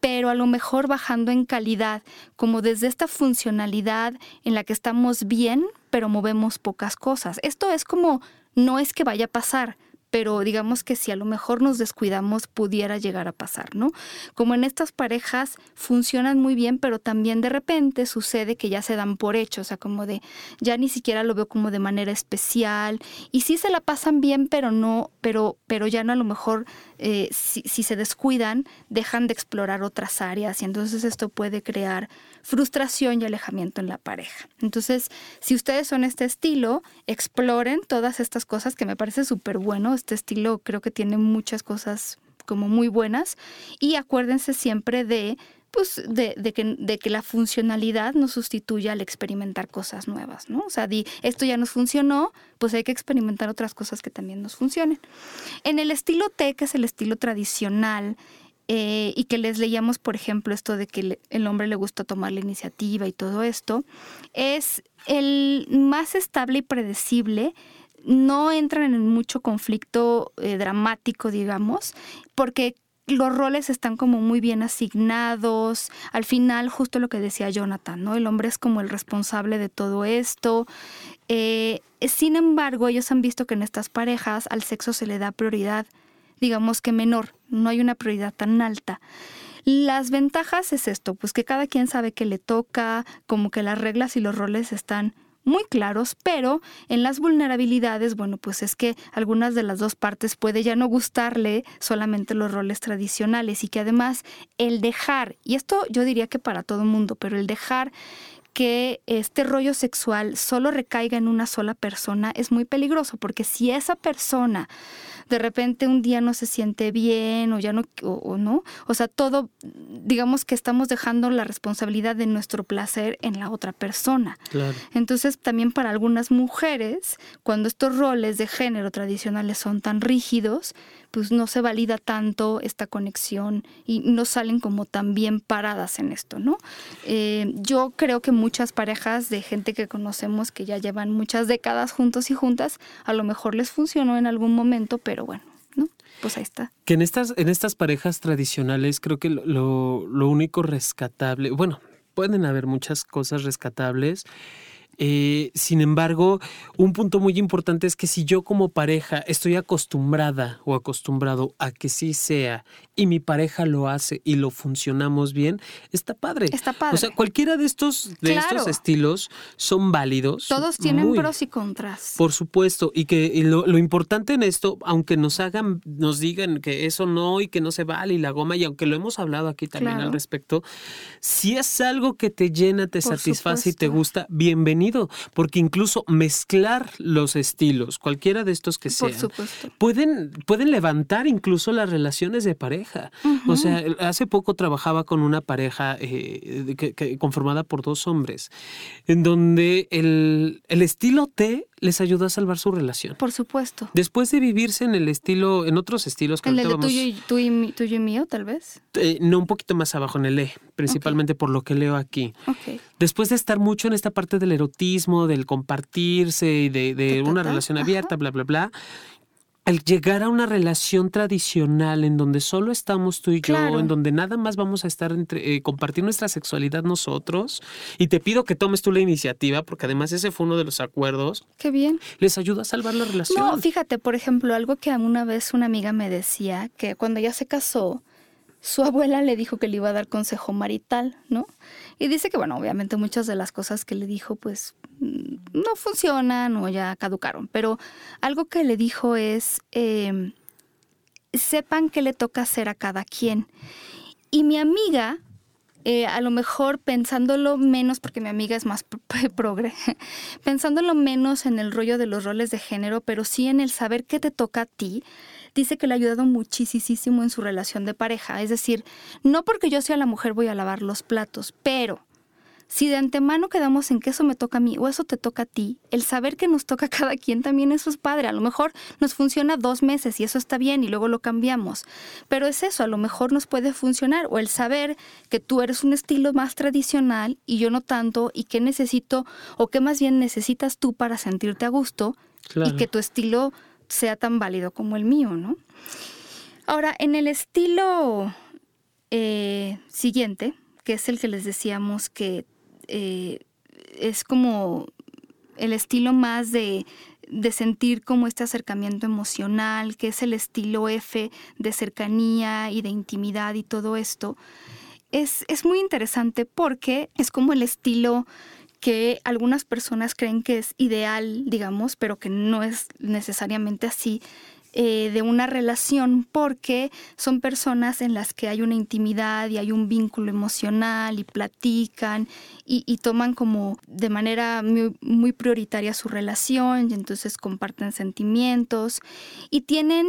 pero a lo mejor bajando en calidad, como desde esta funcionalidad en la que estamos bien, pero movemos pocas cosas. Esto es como, no es que vaya a pasar, pero digamos que si a lo mejor nos descuidamos pudiera llegar a pasar, ¿no? Como en estas parejas funcionan muy bien, pero también de repente sucede que ya se dan por hecho, o sea, como de ya ni siquiera lo veo como de manera especial y sí se la pasan bien, pero no, pero, pero ya no a lo mejor eh, si, si se descuidan dejan de explorar otras áreas y entonces esto puede crear frustración y alejamiento en la pareja. Entonces, si ustedes son este estilo, exploren todas estas cosas que me parece súper bueno. Este estilo creo que tiene muchas cosas como muy buenas y acuérdense siempre de pues de, que, de, que, la funcionalidad no sustituya al experimentar cosas nuevas, ¿no? O sea, di, esto ya nos funcionó, pues hay que experimentar otras cosas que también nos funcionen. En el estilo T, que es el estilo tradicional, eh, y que les leíamos, por ejemplo, esto de que el hombre le gusta tomar la iniciativa y todo esto, es el más estable y predecible. No entran en mucho conflicto eh, dramático, digamos, porque los roles están como muy bien asignados. Al final, justo lo que decía Jonathan, ¿no? El hombre es como el responsable de todo esto. Eh, sin embargo, ellos han visto que en estas parejas al sexo se le da prioridad digamos que menor, no hay una prioridad tan alta. Las ventajas es esto, pues que cada quien sabe que le toca, como que las reglas y los roles están muy claros, pero en las vulnerabilidades, bueno, pues es que algunas de las dos partes puede ya no gustarle solamente los roles tradicionales y que además el dejar, y esto yo diría que para todo mundo, pero el dejar que este rollo sexual solo recaiga en una sola persona es muy peligroso, porque si esa persona de repente un día no se siente bien o ya no, o, no, o sea, todo, digamos que estamos dejando la responsabilidad de nuestro placer en la otra persona. Entonces, también para algunas mujeres, cuando estos roles de género tradicionales son tan rígidos, pues no se valida tanto esta conexión y no salen como tan bien paradas en esto, ¿no? Eh, yo creo que muchas parejas de gente que conocemos que ya llevan muchas décadas juntos y juntas, a lo mejor les funcionó en algún momento, pero bueno, ¿no? Pues ahí está. Que en estas, en estas parejas tradicionales creo que lo, lo único rescatable, bueno, pueden haber muchas cosas rescatables Eh, sin embargo, un punto muy importante es que si yo como pareja estoy acostumbrada o acostumbrado a que sí sea y mi pareja lo hace y lo funcionamos bien, está padre. Está padre. O sea, cualquiera de estos, de estos estilos son válidos. Todos tienen pros y contras. Por supuesto. Y que lo, lo, importante en esto, aunque nos hagan, nos digan que eso no y que no se vale y la goma, y aunque lo hemos hablado aquí también al respecto, si es algo que te llena, te satisface y te gusta, bienvenido. Porque incluso mezclar los estilos, cualquiera de estos que sean, pueden, pueden levantar incluso las relaciones de pareja. O sea, hace poco trabajaba con una pareja eh, que, conformada por dos hombres, en donde el, el estilo T les ayudó a salvar su relación. Por supuesto. Después de vivirse en el estilo, en otros estilos que ¿En el de tuyo, y, tuyo, y, mío, tal vez? Eh, no, un poquito más abajo en el E, principalmente por lo que leo aquí. Después de estar mucho en esta parte del erotismo, del compartirse y de, de una relación abierta, bla, bla, bla, al llegar a una relación tradicional en donde solo estamos tú y yo, en donde nada más vamos a estar entre, eh, compartir nuestra sexualidad nosotros, y te pido que tomes tú la iniciativa, porque además ese fue uno de los acuerdos. Qué bien. Les ayuda a salvar la relación. No, fíjate, por ejemplo, algo que una vez una amiga me decía, que cuando ella se casó, su abuela le dijo que le iba a dar consejo marital, ¿no? Y dice que, bueno, obviamente muchas de las cosas que le dijo, pues no funcionan o ya caducaron, pero algo que le dijo es, em, sepan qué le toca hacer a cada quien. Y mi amiga, eh, a lo mejor pensándolo menos, porque mi amiga es más progre, pensándolo menos en el rollo de los roles de género, pero sí en el saber qué te toca a ti, dice que le ha ayudado muchísimo en su relación de pareja. Es decir, no porque yo sea la mujer voy a lavar los platos, pero si de antemano quedamos en que eso me toca a mí o eso te toca a ti, el saber que nos toca a cada quien también eso es padre. A lo mejor nos funciona dos meses y eso está bien y luego lo cambiamos. Pero es eso, a lo mejor nos puede funcionar. O el saber que tú eres un estilo más tradicional y yo no tanto y qué necesito o qué más bien necesitas tú para sentirte a gusto y que tu estilo sea tan válido como el mío, ¿no? Ahora, en el estilo eh, siguiente, que es el que les decíamos que eh, es como el estilo más de, de, sentir como este acercamiento emocional, que es el estilo F de cercanía y de intimidad y todo esto, es, es muy interesante porque es como el estilo que algunas personas creen que es ideal, digamos, pero que no es necesariamente así, eh, de una relación porque son personas en las que hay una intimidad y hay un vínculo emocional y platican y, toman como de manera muy, muy, prioritaria su relación y entonces comparten sentimientos y tienen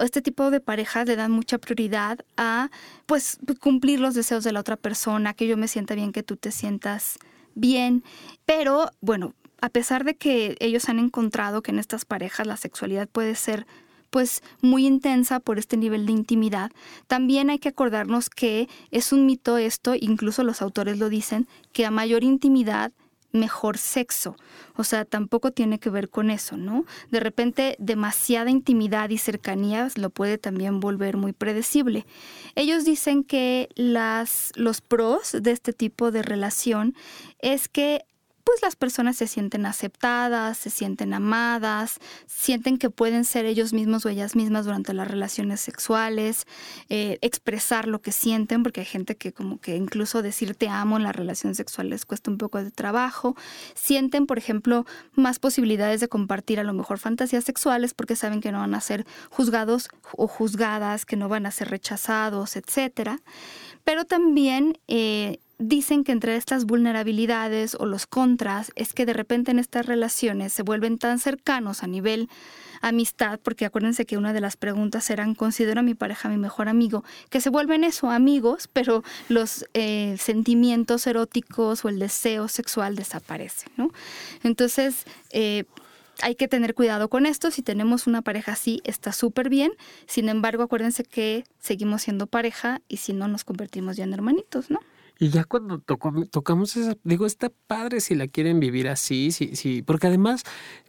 este tipo de parejas le dan mucha prioridad a pues cumplir los deseos de la otra persona, que yo me sienta bien, que tú te sientas bien, pero bueno, a pesar de que ellos han encontrado que en estas parejas la sexualidad puede ser pues muy intensa por este nivel de intimidad, también hay que acordarnos que es un mito esto, incluso los autores lo dicen, que a mayor intimidad mejor sexo. O sea, tampoco tiene que ver con eso, ¿no? De repente, demasiada intimidad y cercanía lo puede también volver muy predecible. Ellos dicen que las, los pros de este tipo de relación es que pues las personas se sienten aceptadas, se sienten amadas, sienten que pueden ser ellos mismos o ellas mismas durante las relaciones sexuales, eh, expresar lo que sienten, porque hay gente que como que incluso decir te amo en las relaciones sexuales les cuesta un poco de trabajo, sienten, por ejemplo, más posibilidades de compartir a lo mejor fantasías sexuales porque saben que no van a ser juzgados o juzgadas, que no van a ser rechazados, etcétera. Pero también eh, dicen que entre estas vulnerabilidades o los contras es que de repente en estas relaciones se vuelven tan cercanos a nivel amistad, porque acuérdense que una de las preguntas eran, considero a mi pareja mi mejor amigo, que se vuelven eso, amigos, pero los eh, sentimientos eróticos o el deseo sexual desaparecen, ¿no? Entonces, eh, hay que tener cuidado con esto. Si tenemos una pareja así, está súper bien. Sin embargo, acuérdense que seguimos siendo pareja y si no, nos convertimos ya en hermanitos, ¿no? Y ya cuando tocamos esa, digo, está padre si la quieren vivir así, sí, sí, porque además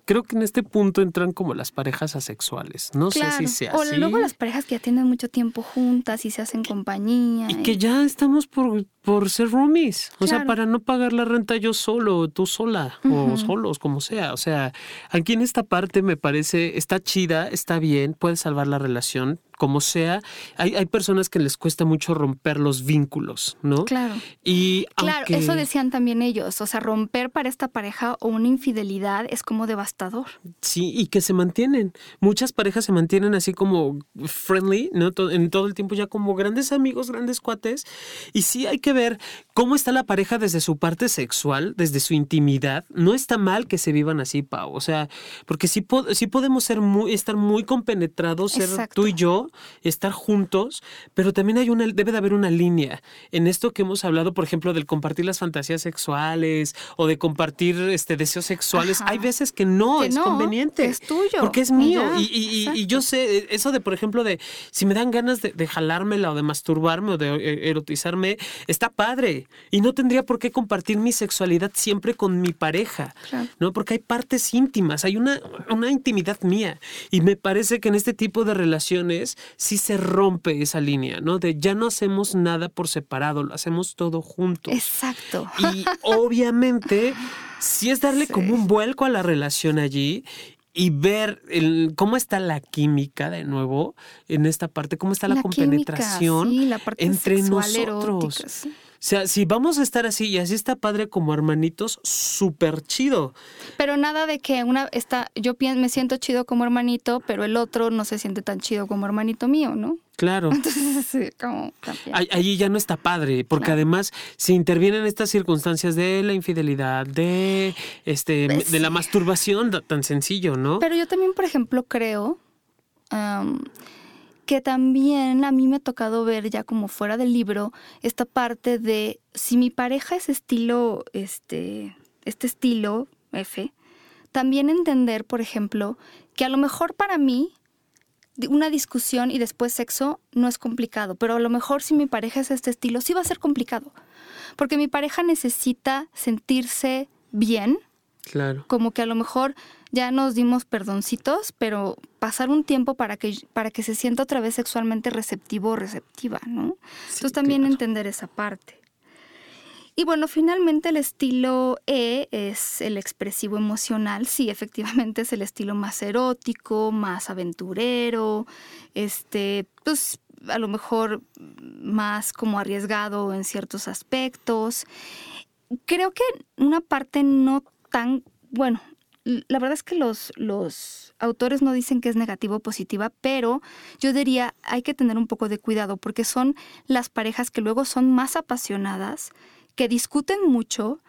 creo que en este punto entran como las parejas asexuales. No sé si sea o luego las parejas que ya tienen mucho tiempo juntas y se hacen compañía. Y, que ya estamos por por ser roomies, o sea, para no pagar la renta yo solo, tú sola o solos, como sea. O sea, aquí en esta parte me parece, está chida, está bien, puede salvar la relación, como sea, hay, hay personas que les cuesta mucho romper los vínculos, ¿no? Claro. Y claro, eso decían también ellos, o sea, romper para esta pareja o una infidelidad es como devastador. Sí, y que se mantienen. Muchas parejas se mantienen así como friendly, ¿no? En todo el tiempo ya como grandes amigos, grandes cuates. Y sí hay que ver cómo está la pareja desde su parte sexual, desde su intimidad. No está mal que se vivan así, Pau. O sea, porque sí, sí podemos ser muy, estar muy compenetrados, ser tú y yo, estar juntos, pero también hay una, debe de haber una línea en esto que hemos hablado, por ejemplo, del compartir las fantasías sexuales o de compartir este deseos sexuales. Hay veces que no es conveniente. Es tuyo. Porque es mío. Y, yo sé, eh, eso de, por ejemplo, de si me dan ganas de, jalármela o de masturbarme o de eh, erotizarme, está padre. Y no tendría por qué compartir mi sexualidad siempre con mi pareja, ¿no? Porque hay partes íntimas, hay una, una intimidad mía. Y me parece que en este tipo de relaciones si se rompe esa línea, ¿no? De ya no hacemos nada por separado, lo hacemos todo juntos. Exacto. Y obviamente, si es darle como un vuelco a la relación allí y ver el, cómo está la química de nuevo en esta parte, cómo está la, compenetración la parte entre nosotros. Sea, si vamos a estar así y así está padre como hermanitos, súper chido. Pero nada de que una está, yo me siento chido como hermanito, pero el otro no se siente tan chido como hermanito mío, ¿no? Claro. Entonces, sí, como Allí ya no está padre, porque además si intervienen estas circunstancias de la infidelidad, de este, pues de la masturbación, tan sencillo, ¿no? Pero yo también, por ejemplo, creo que también a mí me ha tocado ver ya como fuera del libro esta parte de si mi pareja es estilo, este, este estilo F, también entender, por ejemplo, que a lo mejor para mí una discusión y después sexo no es complicado, pero a lo mejor si mi pareja es este estilo, sí va a ser complicado, porque mi pareja necesita sentirse bien, claro. como que a lo mejor ya nos dimos perdoncitos, pero pasar un tiempo para que, para que se sienta otra vez sexualmente receptivo o receptiva, ¿no? Entonces también entender esa parte. Y bueno, finalmente el estilo E es el expresivo emocional. Sí, efectivamente es el estilo más erótico, más aventurero, este, pues a lo mejor más como arriesgado en ciertos aspectos. Creo que una parte no tan, bueno, la verdad es que los, los autores no dicen que es negativa o positiva, pero yo diría hay que tener un poco de cuidado porque son las parejas que luego son más apasionadas, que discuten mucho,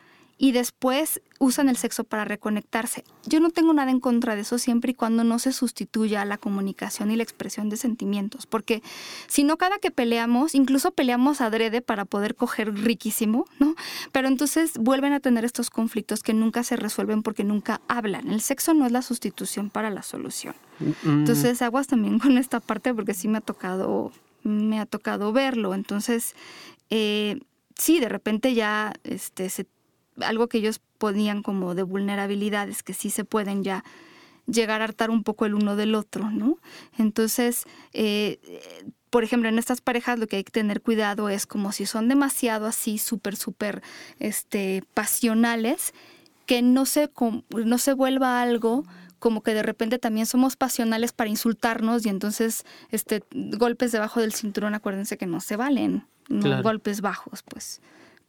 y después usan el sexo para reconectarse. Yo no tengo nada en contra de eso siempre y cuando no se sustituya la comunicación y la expresión de sentimientos, porque si no cada que peleamos, incluso peleamos adrede para poder coger riquísimo, ¿no? Pero entonces vuelven a tener estos conflictos que nunca se resuelven porque nunca hablan. El sexo no es la sustitución para la solución. Entonces aguas también con esta parte porque sí me ha tocado, me ha tocado verlo. Entonces, eh, sí, de repente ya este, se algo que ellos ponían como de vulnerabilidades que sí se pueden ya llegar a hartar un poco el uno del otro, ¿no? Entonces, eh, por ejemplo, en estas parejas lo que hay que tener cuidado es como si son demasiado así, súper, súper este, pasionales, que no se, no se vuelva algo como que de repente también somos pasionales para insultarnos y entonces este, golpes debajo del cinturón, acuérdense que no se valen, no golpes bajos, pues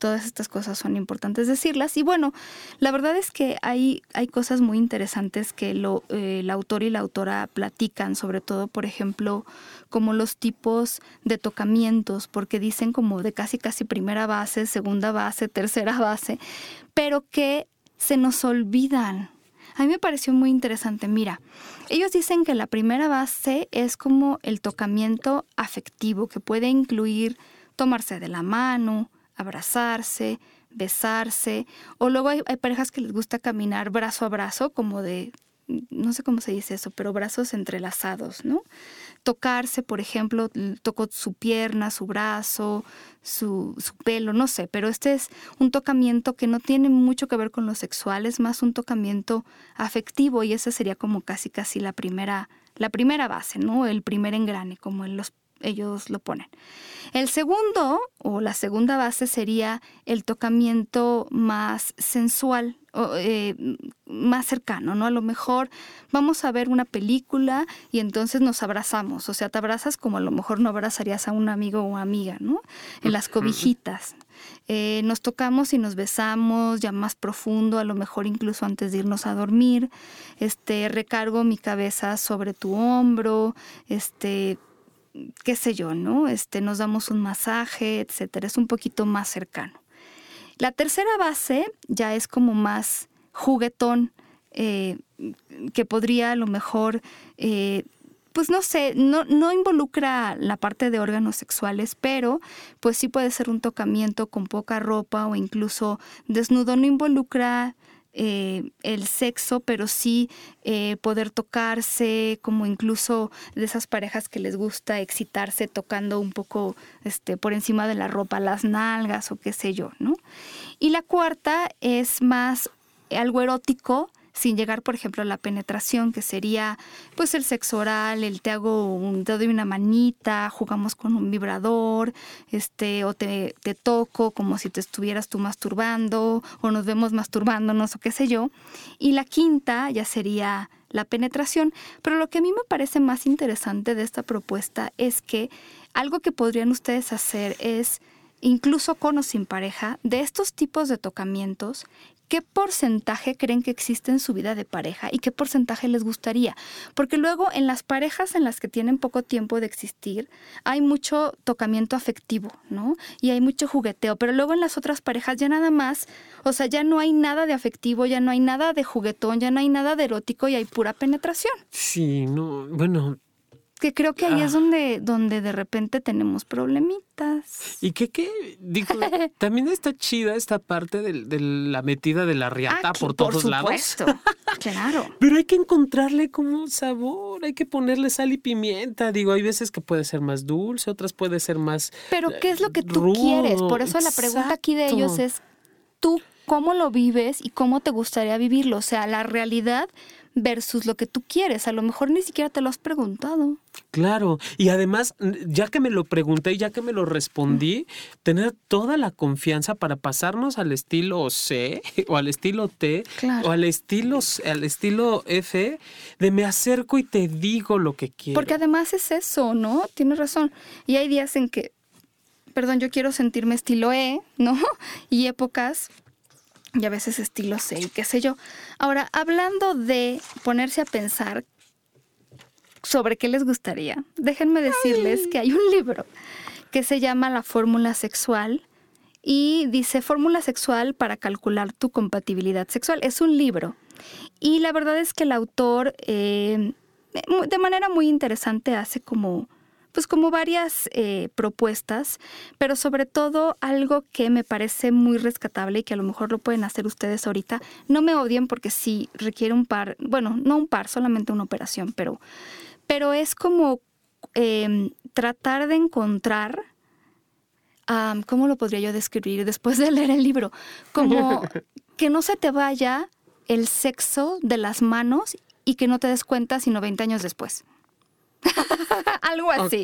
todas estas cosas son importantes decirlas. Y bueno, la verdad es que hay, hay cosas muy interesantes que lo, eh, el autor y la autora platican, sobre todo, por ejemplo, como los tipos de tocamientos, porque dicen como de casi casi primera base, segunda base, tercera base, pero que se nos olvidan. A mí me pareció muy interesante. Mira, ellos dicen que la primera base es como el tocamiento afectivo, que puede incluir tomarse de la mano, abrazarse, besarse, o luego hay, parejas que les gusta caminar brazo a brazo, como de, no sé cómo se dice eso, pero brazos entrelazados, ¿no? Tocarse, por ejemplo, tocó su pierna, su brazo, su, su, pelo, no sé, pero este es un tocamiento que no tiene mucho que ver con lo sexual, es más un tocamiento afectivo y esa sería como casi casi la primera, la primera base, ¿no? El primer engrane, como en los ellos lo ponen. El segundo o la segunda base sería el tocamiento más sensual, o, eh, más cercano, ¿no? A lo mejor vamos a ver una película y entonces nos abrazamos, o sea, te abrazas como a lo mejor no abrazarías a un amigo o amiga, ¿no? En las cobijitas. Eh, nos tocamos y nos besamos ya más profundo, a lo mejor incluso antes de irnos a dormir. Este, recargo mi cabeza sobre tu hombro, este, qué sé yo, ¿no? Este, nos damos un masaje, etcétera. Es un poquito más cercano. La tercera base ya es como más juguetón, eh, que podría a lo mejor, eh, pues no sé, no, no involucra la parte de órganos sexuales, pero pues sí puede ser un tocamiento con poca ropa o incluso desnudo, no involucra eh, el sexo, pero sí eh, poder tocarse, como incluso de esas parejas que les gusta excitarse tocando un poco este, por encima de la ropa las nalgas o qué sé yo, ¿no? Y la cuarta es más algo erótico, sin llegar, por ejemplo, a la penetración, que sería pues el sexo oral, el te hago un, te doy una manita, jugamos con un vibrador, este, o te, te toco como si te estuvieras tú masturbando, o nos vemos masturbándonos, o qué sé yo. Y la quinta ya sería la penetración. Pero lo que a mí me parece más interesante de esta propuesta es que algo que podrían ustedes hacer es incluso con o sin pareja, de estos tipos de tocamientos, ¿qué porcentaje creen que existe en su vida de pareja y qué porcentaje les gustaría? Porque luego en las parejas en las que tienen poco tiempo de existir hay mucho tocamiento afectivo, ¿no? Y hay mucho jugueteo, pero luego en las otras parejas ya nada más, o sea, ya no hay nada de afectivo, ya no hay nada de juguetón, ya no hay nada de erótico y hay pura penetración. Sí, no, bueno, que creo que ahí es Ah. donde, donde de repente tenemos problemitas. Y que, qué, digo, también está chida esta parte del- de, la metida de la riata Aquí, por todos lados. supuesto. claro. Pero hay que encontrarle como sabor, hay que ponerle sal y pimienta. Digo, hay veces que puede ser más dulce, otras puede ser más. Pero ¿qué es lo que tú rudo, quieres? Por eso la pregunta aquí de ellos es, ¿tú cómo lo vives y cómo te gustaría vivirlo? O sea, la realidad versus lo que tú quieres. A lo mejor ni siquiera te lo has preguntado. Claro, y además, ya que me lo pregunté y ya que me lo respondí, tener toda la confianza para pasarnos al estilo C o al estilo T Claro. o al estilo, al estilo F, de me acerco y te digo lo que quiero. Porque además es eso, ¿no? Tienes razón. Y hay días en que, perdón, yo quiero sentirme estilo E, ¿no? Y épocas, y a veces estilo C, y qué sé yo. Ahora, hablando de ponerse a pensar sobre qué les gustaría, déjenme decirles que hay un libro que se llama La Fórmula Sexual y dice Fórmula Sexual para calcular tu compatibilidad sexual. Es un libro. Y la verdad es que el autor, eh, de manera muy interesante, hace como, pues como varias eh, propuestas, pero sobre todo algo que me parece muy rescatable y que a lo mejor lo pueden hacer ustedes ahorita. No me odien porque sí requiere un par, bueno, no un par, solamente una operación, pero, pero es como eh, tratar de encontrar ¿cómo lo podría yo describir después de leer el libro? Como que no se te vaya el sexo de las manos y que no te des cuenta sino 20 años después. Algo así.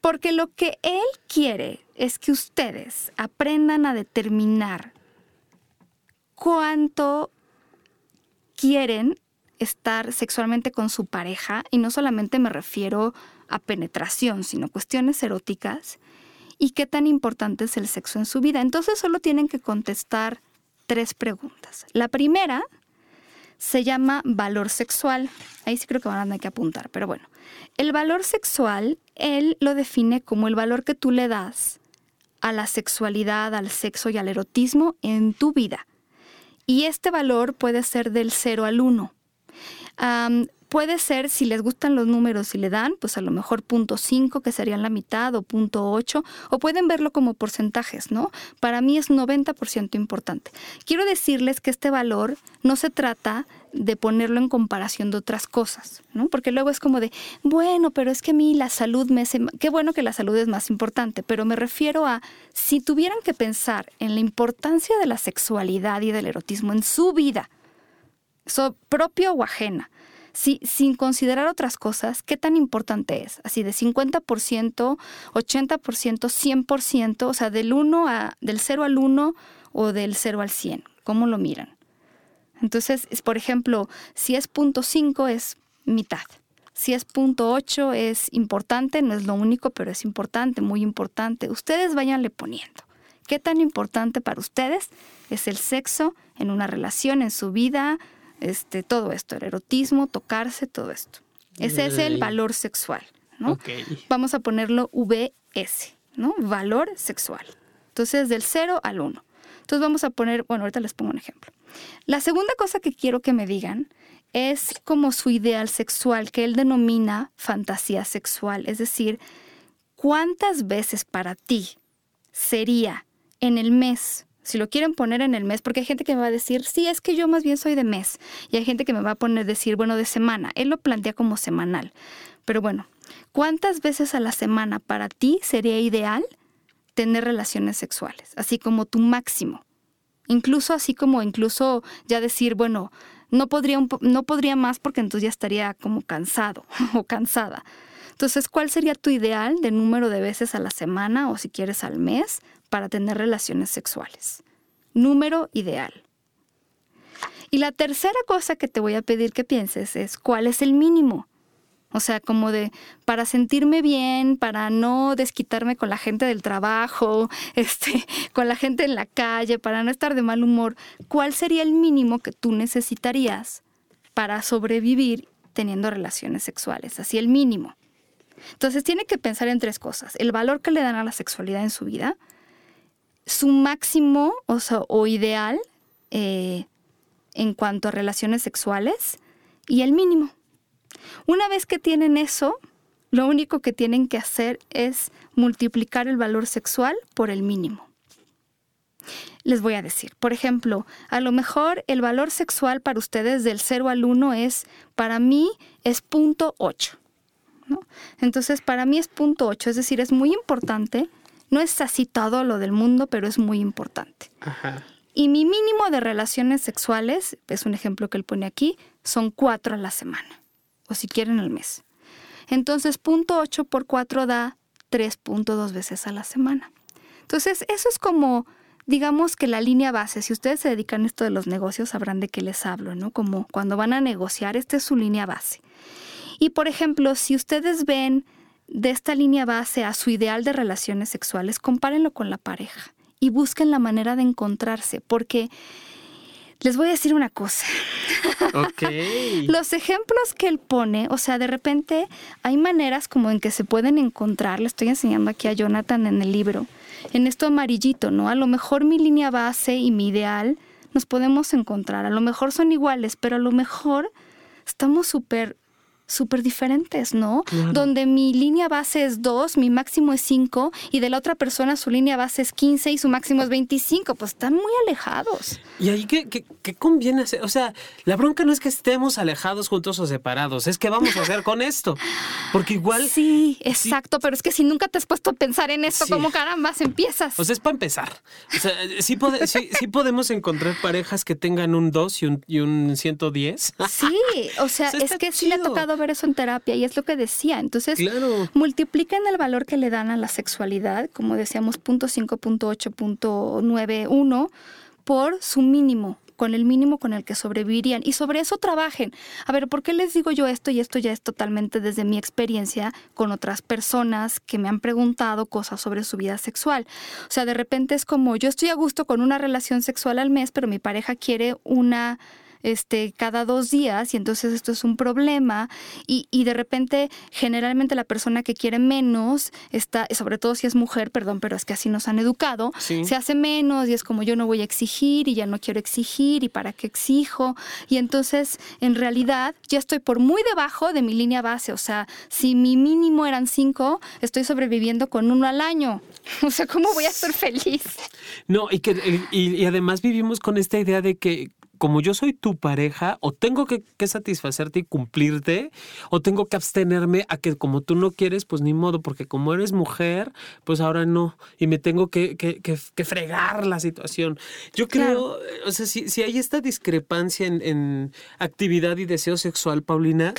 Porque lo que él quiere es que ustedes aprendan a determinar cuánto quieren estar sexualmente con su pareja, y no solamente me refiero a penetración, sino cuestiones eróticas, y qué tan importante es el sexo en su vida. Entonces solo tienen que contestar tres preguntas. La primera se llama valor sexual. Ahí sí creo que van a tener que apuntar, pero bueno. El valor sexual, él lo define como el valor que tú le das a la sexualidad, al sexo y al erotismo en tu vida. Y este valor puede ser del 0 al 1. Am, puede ser, si les gustan los números y le dan, pues a lo mejor punto 5, que serían la mitad, o punto 8, o pueden verlo como porcentajes, ¿no? Para mí es 90% importante. Quiero decirles que este valor no se trata de ponerlo en comparación de otras cosas, ¿no? Porque luego es como de, bueno, pero es que a mí la salud me hace... Qué bueno que la salud es más importante, pero me refiero a, si tuvieran que pensar en la importancia de la sexualidad y del erotismo en su vida, so, propio o ajena, si, sin considerar otras cosas, ¿qué tan importante es? Así de 50%, 80%, 100%, o sea, del 1 a, del 0 al 1 o del 0 al 100. ¿Cómo lo miran? Entonces, por ejemplo, si es punto .5 es mitad. Si es punto .8 es importante, no es lo único, pero es importante, muy importante. Ustedes váyanle poniendo. ¿Qué tan importante para ustedes es el sexo en una relación, en su vida, este, todo esto, el erotismo, tocarse, todo esto? Ese es el valor sexual, ¿no? Vamos a ponerlo VS, ¿no? Valor sexual. Entonces, del 0 al 1. Entonces vamos a poner, bueno, ahorita les pongo un ejemplo. La segunda cosa que quiero que me digan es como su ideal sexual, que él denomina fantasía sexual. Es decir, ¿cuántas veces para ti sería en el mes? Si lo quieren poner en el mes, porque hay gente que me va a decir, sí, es que yo más bien soy de mes. Y hay gente que me va a poner decir, bueno, de semana. Él lo plantea como semanal. Pero bueno, ¿cuántas veces a la semana para ti sería ideal tener relaciones sexuales? Así como tu máximo. Incluso así como incluso ya decir, bueno, no podría, no podría más porque entonces ya estaría como cansado o cansada. Entonces, ¿cuál sería tu ideal de número de veces a la semana o si quieres al mes para tener relaciones sexuales? Número ideal. Y la tercera cosa que te voy a pedir que pienses es cuál es el mínimo. O sea, como de para sentirme bien, para no desquitarme con la gente del trabajo, este, con la gente en la calle, para no estar de mal humor, ¿cuál sería el mínimo que tú necesitarías para sobrevivir teniendo relaciones sexuales? Así el mínimo. Entonces tiene que pensar en tres cosas. El valor que le dan a la sexualidad en su vida, su máximo o, o ideal eh, en cuanto a relaciones sexuales y el mínimo. Una vez que tienen eso, lo único que tienen que hacer es multiplicar el valor sexual por el mínimo. Les voy a decir, por ejemplo, a lo mejor el valor sexual para ustedes del 0 al 1 es, para mí, es punto 8. Entonces, para mí es punto 8, es decir, es muy importante. No es así todo lo del mundo, pero es muy importante. Y mi mínimo de relaciones sexuales, es un ejemplo que él pone aquí, son cuatro a la semana o si quieren al mes. Entonces, punto 8 por 4 da 3.2 veces a la semana. Entonces, eso es como, digamos que la línea base. Si ustedes se dedican a esto de los negocios, sabrán de qué les hablo, ¿no? Como cuando van a negociar, esta es su línea base. Y, por ejemplo, si ustedes ven de esta línea base a su ideal de relaciones sexuales, compárenlo con la pareja y busquen la manera de encontrarse, porque les voy a decir una cosa. Los ejemplos que él pone, o sea, de repente hay maneras como en que se pueden encontrar, le estoy enseñando aquí a Jonathan en el libro, en esto amarillito, ¿no? A lo mejor mi línea base y mi ideal nos podemos encontrar, a lo mejor son iguales, pero a lo mejor estamos súper súper diferentes, ¿no? Donde mi línea base es 2, mi máximo es 5 y de la otra persona su línea base es 15 y su máximo es 25, pues están muy alejados. ¿Y ahí qué, qué, conviene hacer? O sea, la bronca no es que estemos alejados juntos o separados, es que vamos a hacer con esto. Porque igual... Sí, exacto, pero es que si nunca te has puesto a pensar en esto, ¿cómo carambas empiezas? O sea, es para empezar. O sea, sí, podemos encontrar parejas que tengan un 2 y un, y un 110. Sí, o sea, es que sí le ha tocado ver eso en terapia y es lo que decía. Entonces, multipliquen el valor que le dan a la sexualidad, como decíamos, punto .5, punto punto por su mínimo con el mínimo con el que sobrevivirían y sobre eso trabajen. A ver, ¿por qué les digo yo esto? Y esto ya es totalmente desde mi experiencia con otras personas que me han preguntado cosas sobre su vida sexual. O sea, de repente es como yo estoy a gusto con una relación sexual al mes, pero mi pareja quiere una este, cada dos días y entonces esto es un problema y, y, de repente generalmente la persona que quiere menos está, sobre todo si es mujer, perdón, pero es que así nos han educado, se hace menos y es como yo no voy a exigir y ya no quiero exigir y para qué exijo y entonces en realidad ya estoy por muy debajo de mi línea base, o sea, si mi mínimo eran cinco, estoy sobreviviendo con uno al año. O sea, ¿cómo voy a ser feliz? No, y que y además vivimos con esta idea de que como yo soy tu pareja, o tengo que, satisfacerte y cumplirte, o tengo que abstenerme a que como tú no quieres, pues ni modo, porque como eres mujer, pues ahora no, y me tengo que, que, fregar la situación. Yo creo, o sea, si, si, hay esta discrepancia en, en actividad y deseo sexual, Paulina,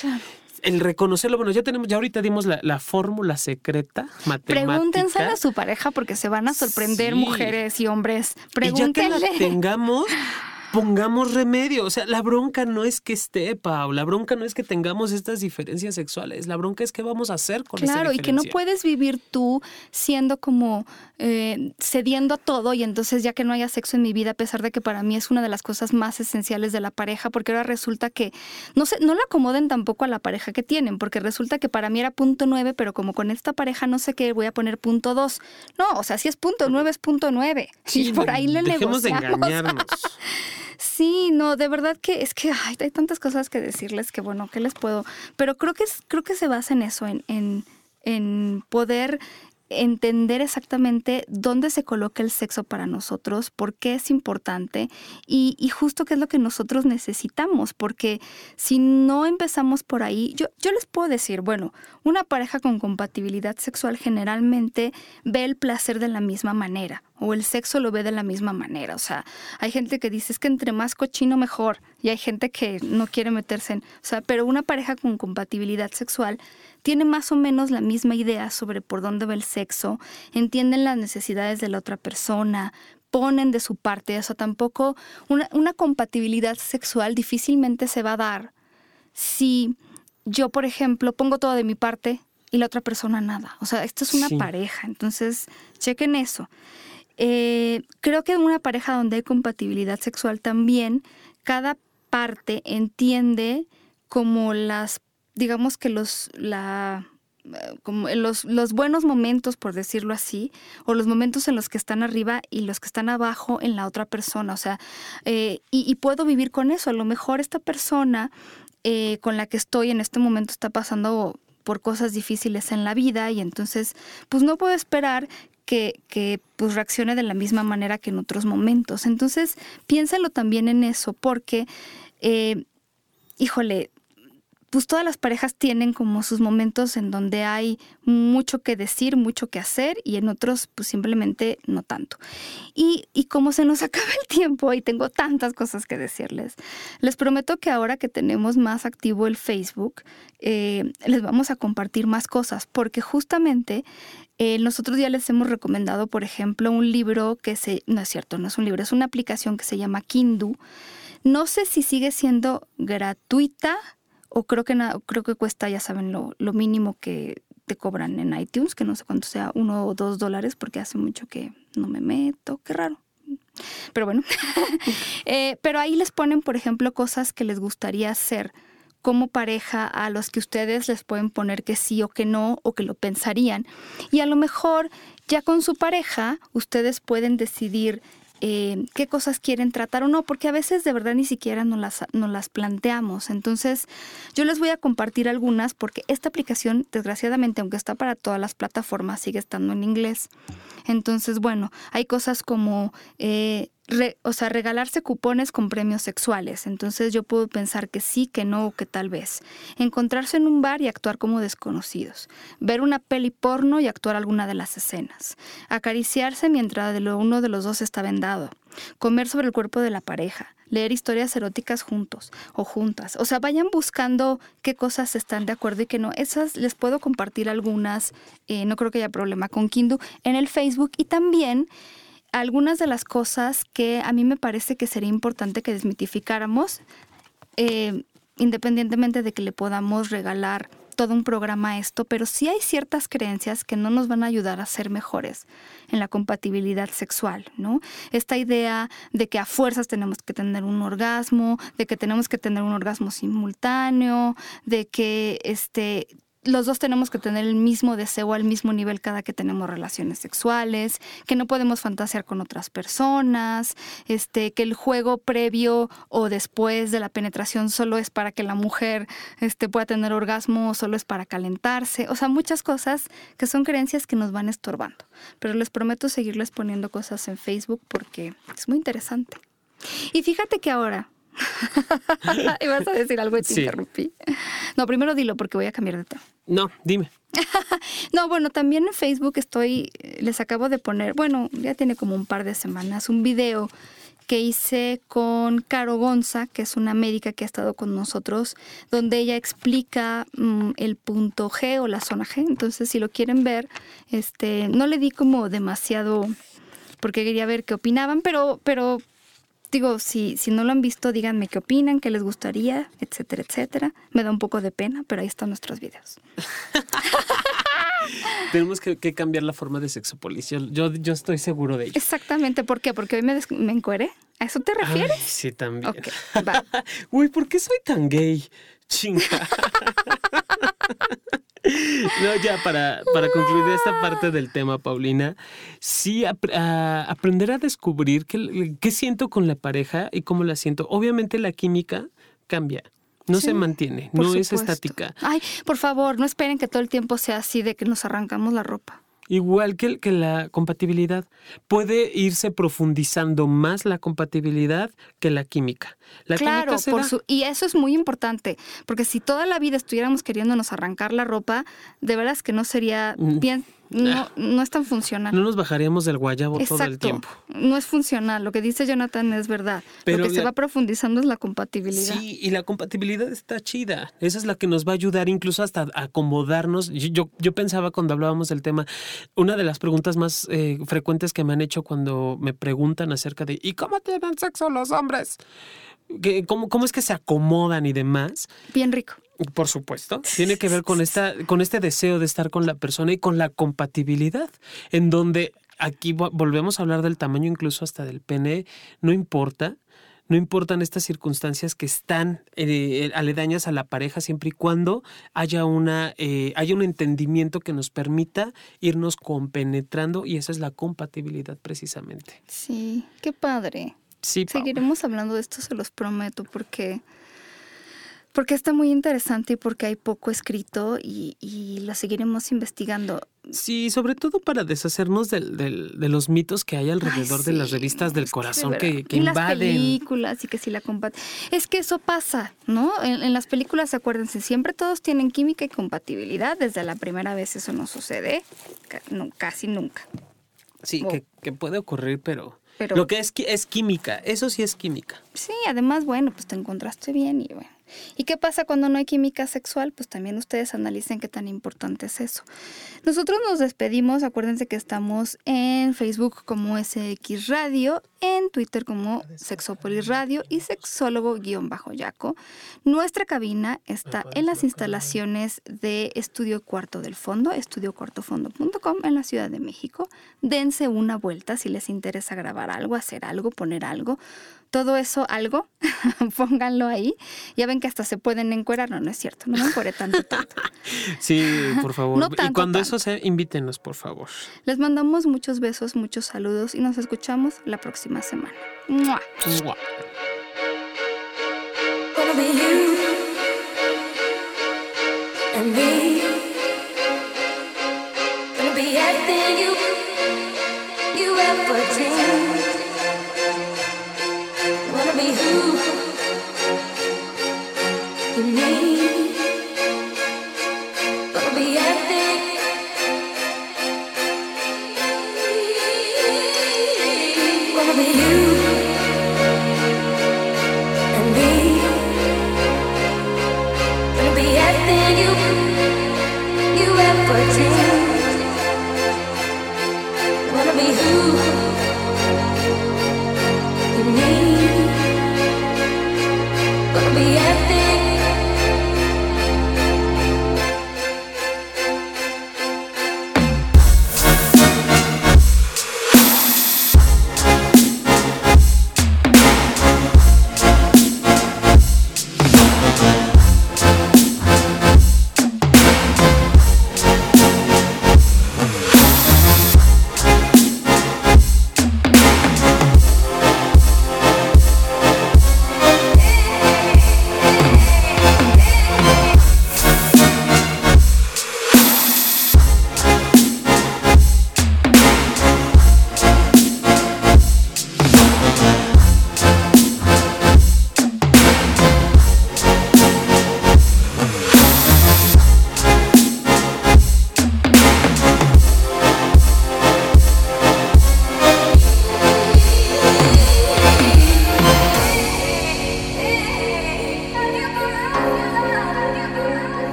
el reconocerlo, bueno, ya tenemos, ya ahorita dimos la, fórmula secreta matemática. Pregúntense a su pareja porque se van a sorprender mujeres y hombres. Pregúntenle. Y ya que la tengamos, pongamos remedio. O sea, la bronca no es que esté, Pau. La bronca no es que tengamos estas diferencias sexuales. La bronca es qué vamos a hacer con Claro, y que no puedes vivir tú siendo como eh, cediendo a todo y entonces ya que no haya sexo en mi vida, a pesar de que para mí es una de las cosas más esenciales de la pareja, porque ahora resulta que no se, no la acomoden tampoco a la pareja que tienen, porque resulta que para mí era punto nueve, pero como con esta pareja no sé qué, voy a poner punto dos. No, o sea, si es punto nueve, es punto nueve. y por ahí le dejemos de engañarnos. Sí, no, de verdad que es que hay tantas cosas que decirles que bueno, ¿qué les puedo? Pero creo que es, creo que se basa en eso, en, en, en poder entender exactamente dónde se coloca el sexo para nosotros, por qué es importante y, justo qué es lo que nosotros necesitamos, porque si no empezamos por ahí, yo, yo les puedo decir, bueno, una pareja con compatibilidad sexual generalmente ve el placer de la misma manera o el sexo lo ve de la misma manera, o sea, hay gente que dice es que entre más cochino mejor y hay gente que no quiere meterse en, o sea, pero una pareja con compatibilidad sexual tiene más o menos la misma idea sobre por dónde va el sexo, entienden las necesidades de la otra persona, ponen de su parte, o sea, tampoco una, compatibilidad sexual difícilmente se va a dar si yo, por ejemplo, pongo todo de mi parte y la otra persona nada. O sea, esto es una pareja, entonces chequen eso. Eh, creo que en una pareja donde hay compatibilidad sexual también, cada parte entiende como las digamos que los, la, como los, los, buenos momentos, por decirlo así, o los momentos en los que están arriba y los que están abajo en la otra persona. O sea, eh, y, puedo vivir con eso. A lo mejor esta persona eh, con la que estoy en este momento está pasando por cosas difíciles en la vida y entonces pues no puedo esperar que, que, pues reaccione de la misma manera que en otros momentos. Entonces piénsalo también en eso porque, eh, híjole, pues todas las parejas tienen como sus momentos en donde hay mucho que decir, mucho que hacer y en otros pues simplemente no tanto. Y, como se nos acaba el tiempo y tengo tantas cosas que decirles, les prometo que ahora que tenemos más activo el Facebook, eh, les vamos a compartir más cosas porque justamente eh, nosotros ya les hemos recomendado, por ejemplo, un libro que se, no es cierto, no es un libro, es una aplicación que se llama Kindu. No sé si sigue siendo gratuita o creo que, creo que cuesta, ya saben, lo, lo mínimo que te cobran en iTunes, que no sé cuánto sea, uno o dos dólares, porque hace mucho que no me meto, qué raro. Pero bueno, eh, pero ahí les ponen, por ejemplo, cosas que les gustaría hacer como pareja a los que ustedes les pueden poner que sí o que no o que lo pensarían. Y a lo mejor ya con su pareja ustedes pueden decidir eh, qué cosas quieren tratar o no, porque a veces de verdad ni siquiera nos las, nos las planteamos. Entonces, yo les voy a compartir algunas porque esta aplicación, desgraciadamente, aunque está para todas las plataformas, sigue estando en inglés. Entonces, bueno, hay cosas como eh, o sea, regalarse cupones con premios sexuales. Entonces yo puedo pensar que sí, que no o que tal vez. Encontrarse en un bar y actuar como desconocidos. Ver una peli porno y actuar alguna de las escenas. Acariciarse mientras uno de los dos está vendado. Comer sobre el cuerpo de la pareja. Leer historias eróticas juntos o juntas. O sea, vayan buscando qué cosas están de acuerdo y qué no. Esas les puedo compartir algunas. Eh, no creo que haya problema con Kindu en el Facebook y también algunas de las cosas que a mí me parece que sería importante que desmitificáramos, eh, independientemente de que le podamos regalar todo un programa a esto, pero sí hay ciertas creencias que no nos van a ayudar a ser mejores en la compatibilidad sexual, ¿no? Esta idea de que a fuerzas tenemos que tener un orgasmo, de que tenemos que tener un orgasmo simultáneo, de que este los dos tenemos que tener el mismo deseo al mismo nivel cada que tenemos relaciones sexuales, que no podemos fantasear con otras personas, este, que el juego previo o después de la penetración solo es para que la mujer este, pueda tener orgasmo o solo es para calentarse. O sea, muchas cosas que son creencias que nos van estorbando. Pero les prometo seguirles poniendo cosas en Facebook porque es muy interesante. Y fíjate que ahora y vas a decir algo y te interrumpí. No, primero dilo porque voy a cambiar de tema. No, dime. no, bueno, también en Facebook estoy, les acabo de poner, bueno, ya tiene como un par de semanas, un video que hice con Caro Gonza, que es una médica que ha estado con nosotros, donde ella explica mm, el punto G o la zona G. Entonces, si lo quieren ver, este, no le di como demasiado, porque quería ver qué opinaban, pero, pero digo, si, si no lo han visto, díganme qué opinan, qué les gustaría, etcétera, etcétera. Me da un poco de pena, pero ahí están nuestros videos. Tenemos que, cambiar la forma de sexopolis. Yo, yo, estoy seguro de ello. Exactamente. ¿Por qué? Porque hoy me, me encueré. ¿A eso te refieres? sí, también. Uy, ¿por qué soy tan gay? Chinga. No, ya para, para concluir esta parte del tema, Paulina, sí aprender a descubrir qué, qué siento con la pareja y cómo la siento. Obviamente la química cambia. No se mantiene, no es estática. Ay, por favor, no esperen que todo el tiempo sea así de que nos arrancamos la ropa. Igual que, que la compatibilidad, puede irse profundizando más la compatibilidad que la química. La claro, por su, y eso es muy importante, porque si toda la vida estuviéramos queriéndonos arrancar la ropa, de veras que no sería mm. bien no, ah. no es tan funcional. No nos bajaríamos del guayabo todo el tiempo. No es funcional. Lo que dice Jonathan es verdad. Pero Lo que se va profundizando es la compatibilidad. Sí, y la compatibilidad está chida. Esa es la que nos va a ayudar incluso hasta a acomodarnos. Yo, yo pensaba cuando hablábamos del tema, una de las preguntas más eh, frecuentes que me han hecho cuando me preguntan acerca de ¿y cómo tienen sexo los hombres? ¿Cómo, ¿Cómo es que se acomodan y demás? Bien rico. Por supuesto. Tiene que ver con, esta, con este deseo de estar con la persona y con la compatibilidad, en donde aquí volvemos a hablar del tamaño incluso hasta del pene, no importa. No importan estas circunstancias que están eh, aledañas a la pareja siempre y cuando haya, una, eh, haya un entendimiento que nos permita irnos compenetrando y esa es la compatibilidad precisamente. Sí, qué padre. Sí, Seguiremos hablando de esto, se los prometo, porque porque está muy interesante y porque hay poco escrito y, y lo seguiremos investigando. Sí, sobre todo para deshacernos del, de los mitos que hay alrededor de las revistas del corazón que, que, invaden. Las películas y que si la comparten. Es que eso pasa, ¿no? En, las películas, acuérdense, siempre todos tienen química y compatibilidad. Desde la primera vez eso no sucede, casi nunca. Sí, que, que puede ocurrir, pero... Pero, lo que es es química, eso sí es química. Sí, además, bueno, pues te encontraste bien y bueno. ¿Y qué pasa cuando no hay química sexual? Pues también ustedes analicen qué tan importante es eso. Nosotros nos despedimos, acuérdense que estamos en Facebook como SX Radio, en Twitter como Sexópolis Radio y Sexólogo-Yaco. Nuestra cabina está en las instalaciones de Estudio Cuarto del Fondo, estudiocuartofondo.com en la Ciudad de México. Dense una vuelta si les interesa grabar algo, hacer algo, poner algo todo eso algo, pónganlo ahí. Ya ven que hasta se pueden encuerar, no, no es cierto, no me encuere tanto, tanto. Sí, por favor. y cuando eso sea, invítenos, por favor. Les mandamos muchos besos, muchos saludos y nos escuchamos la próxima semana. ¡Mua! ¡Mua! me who you need.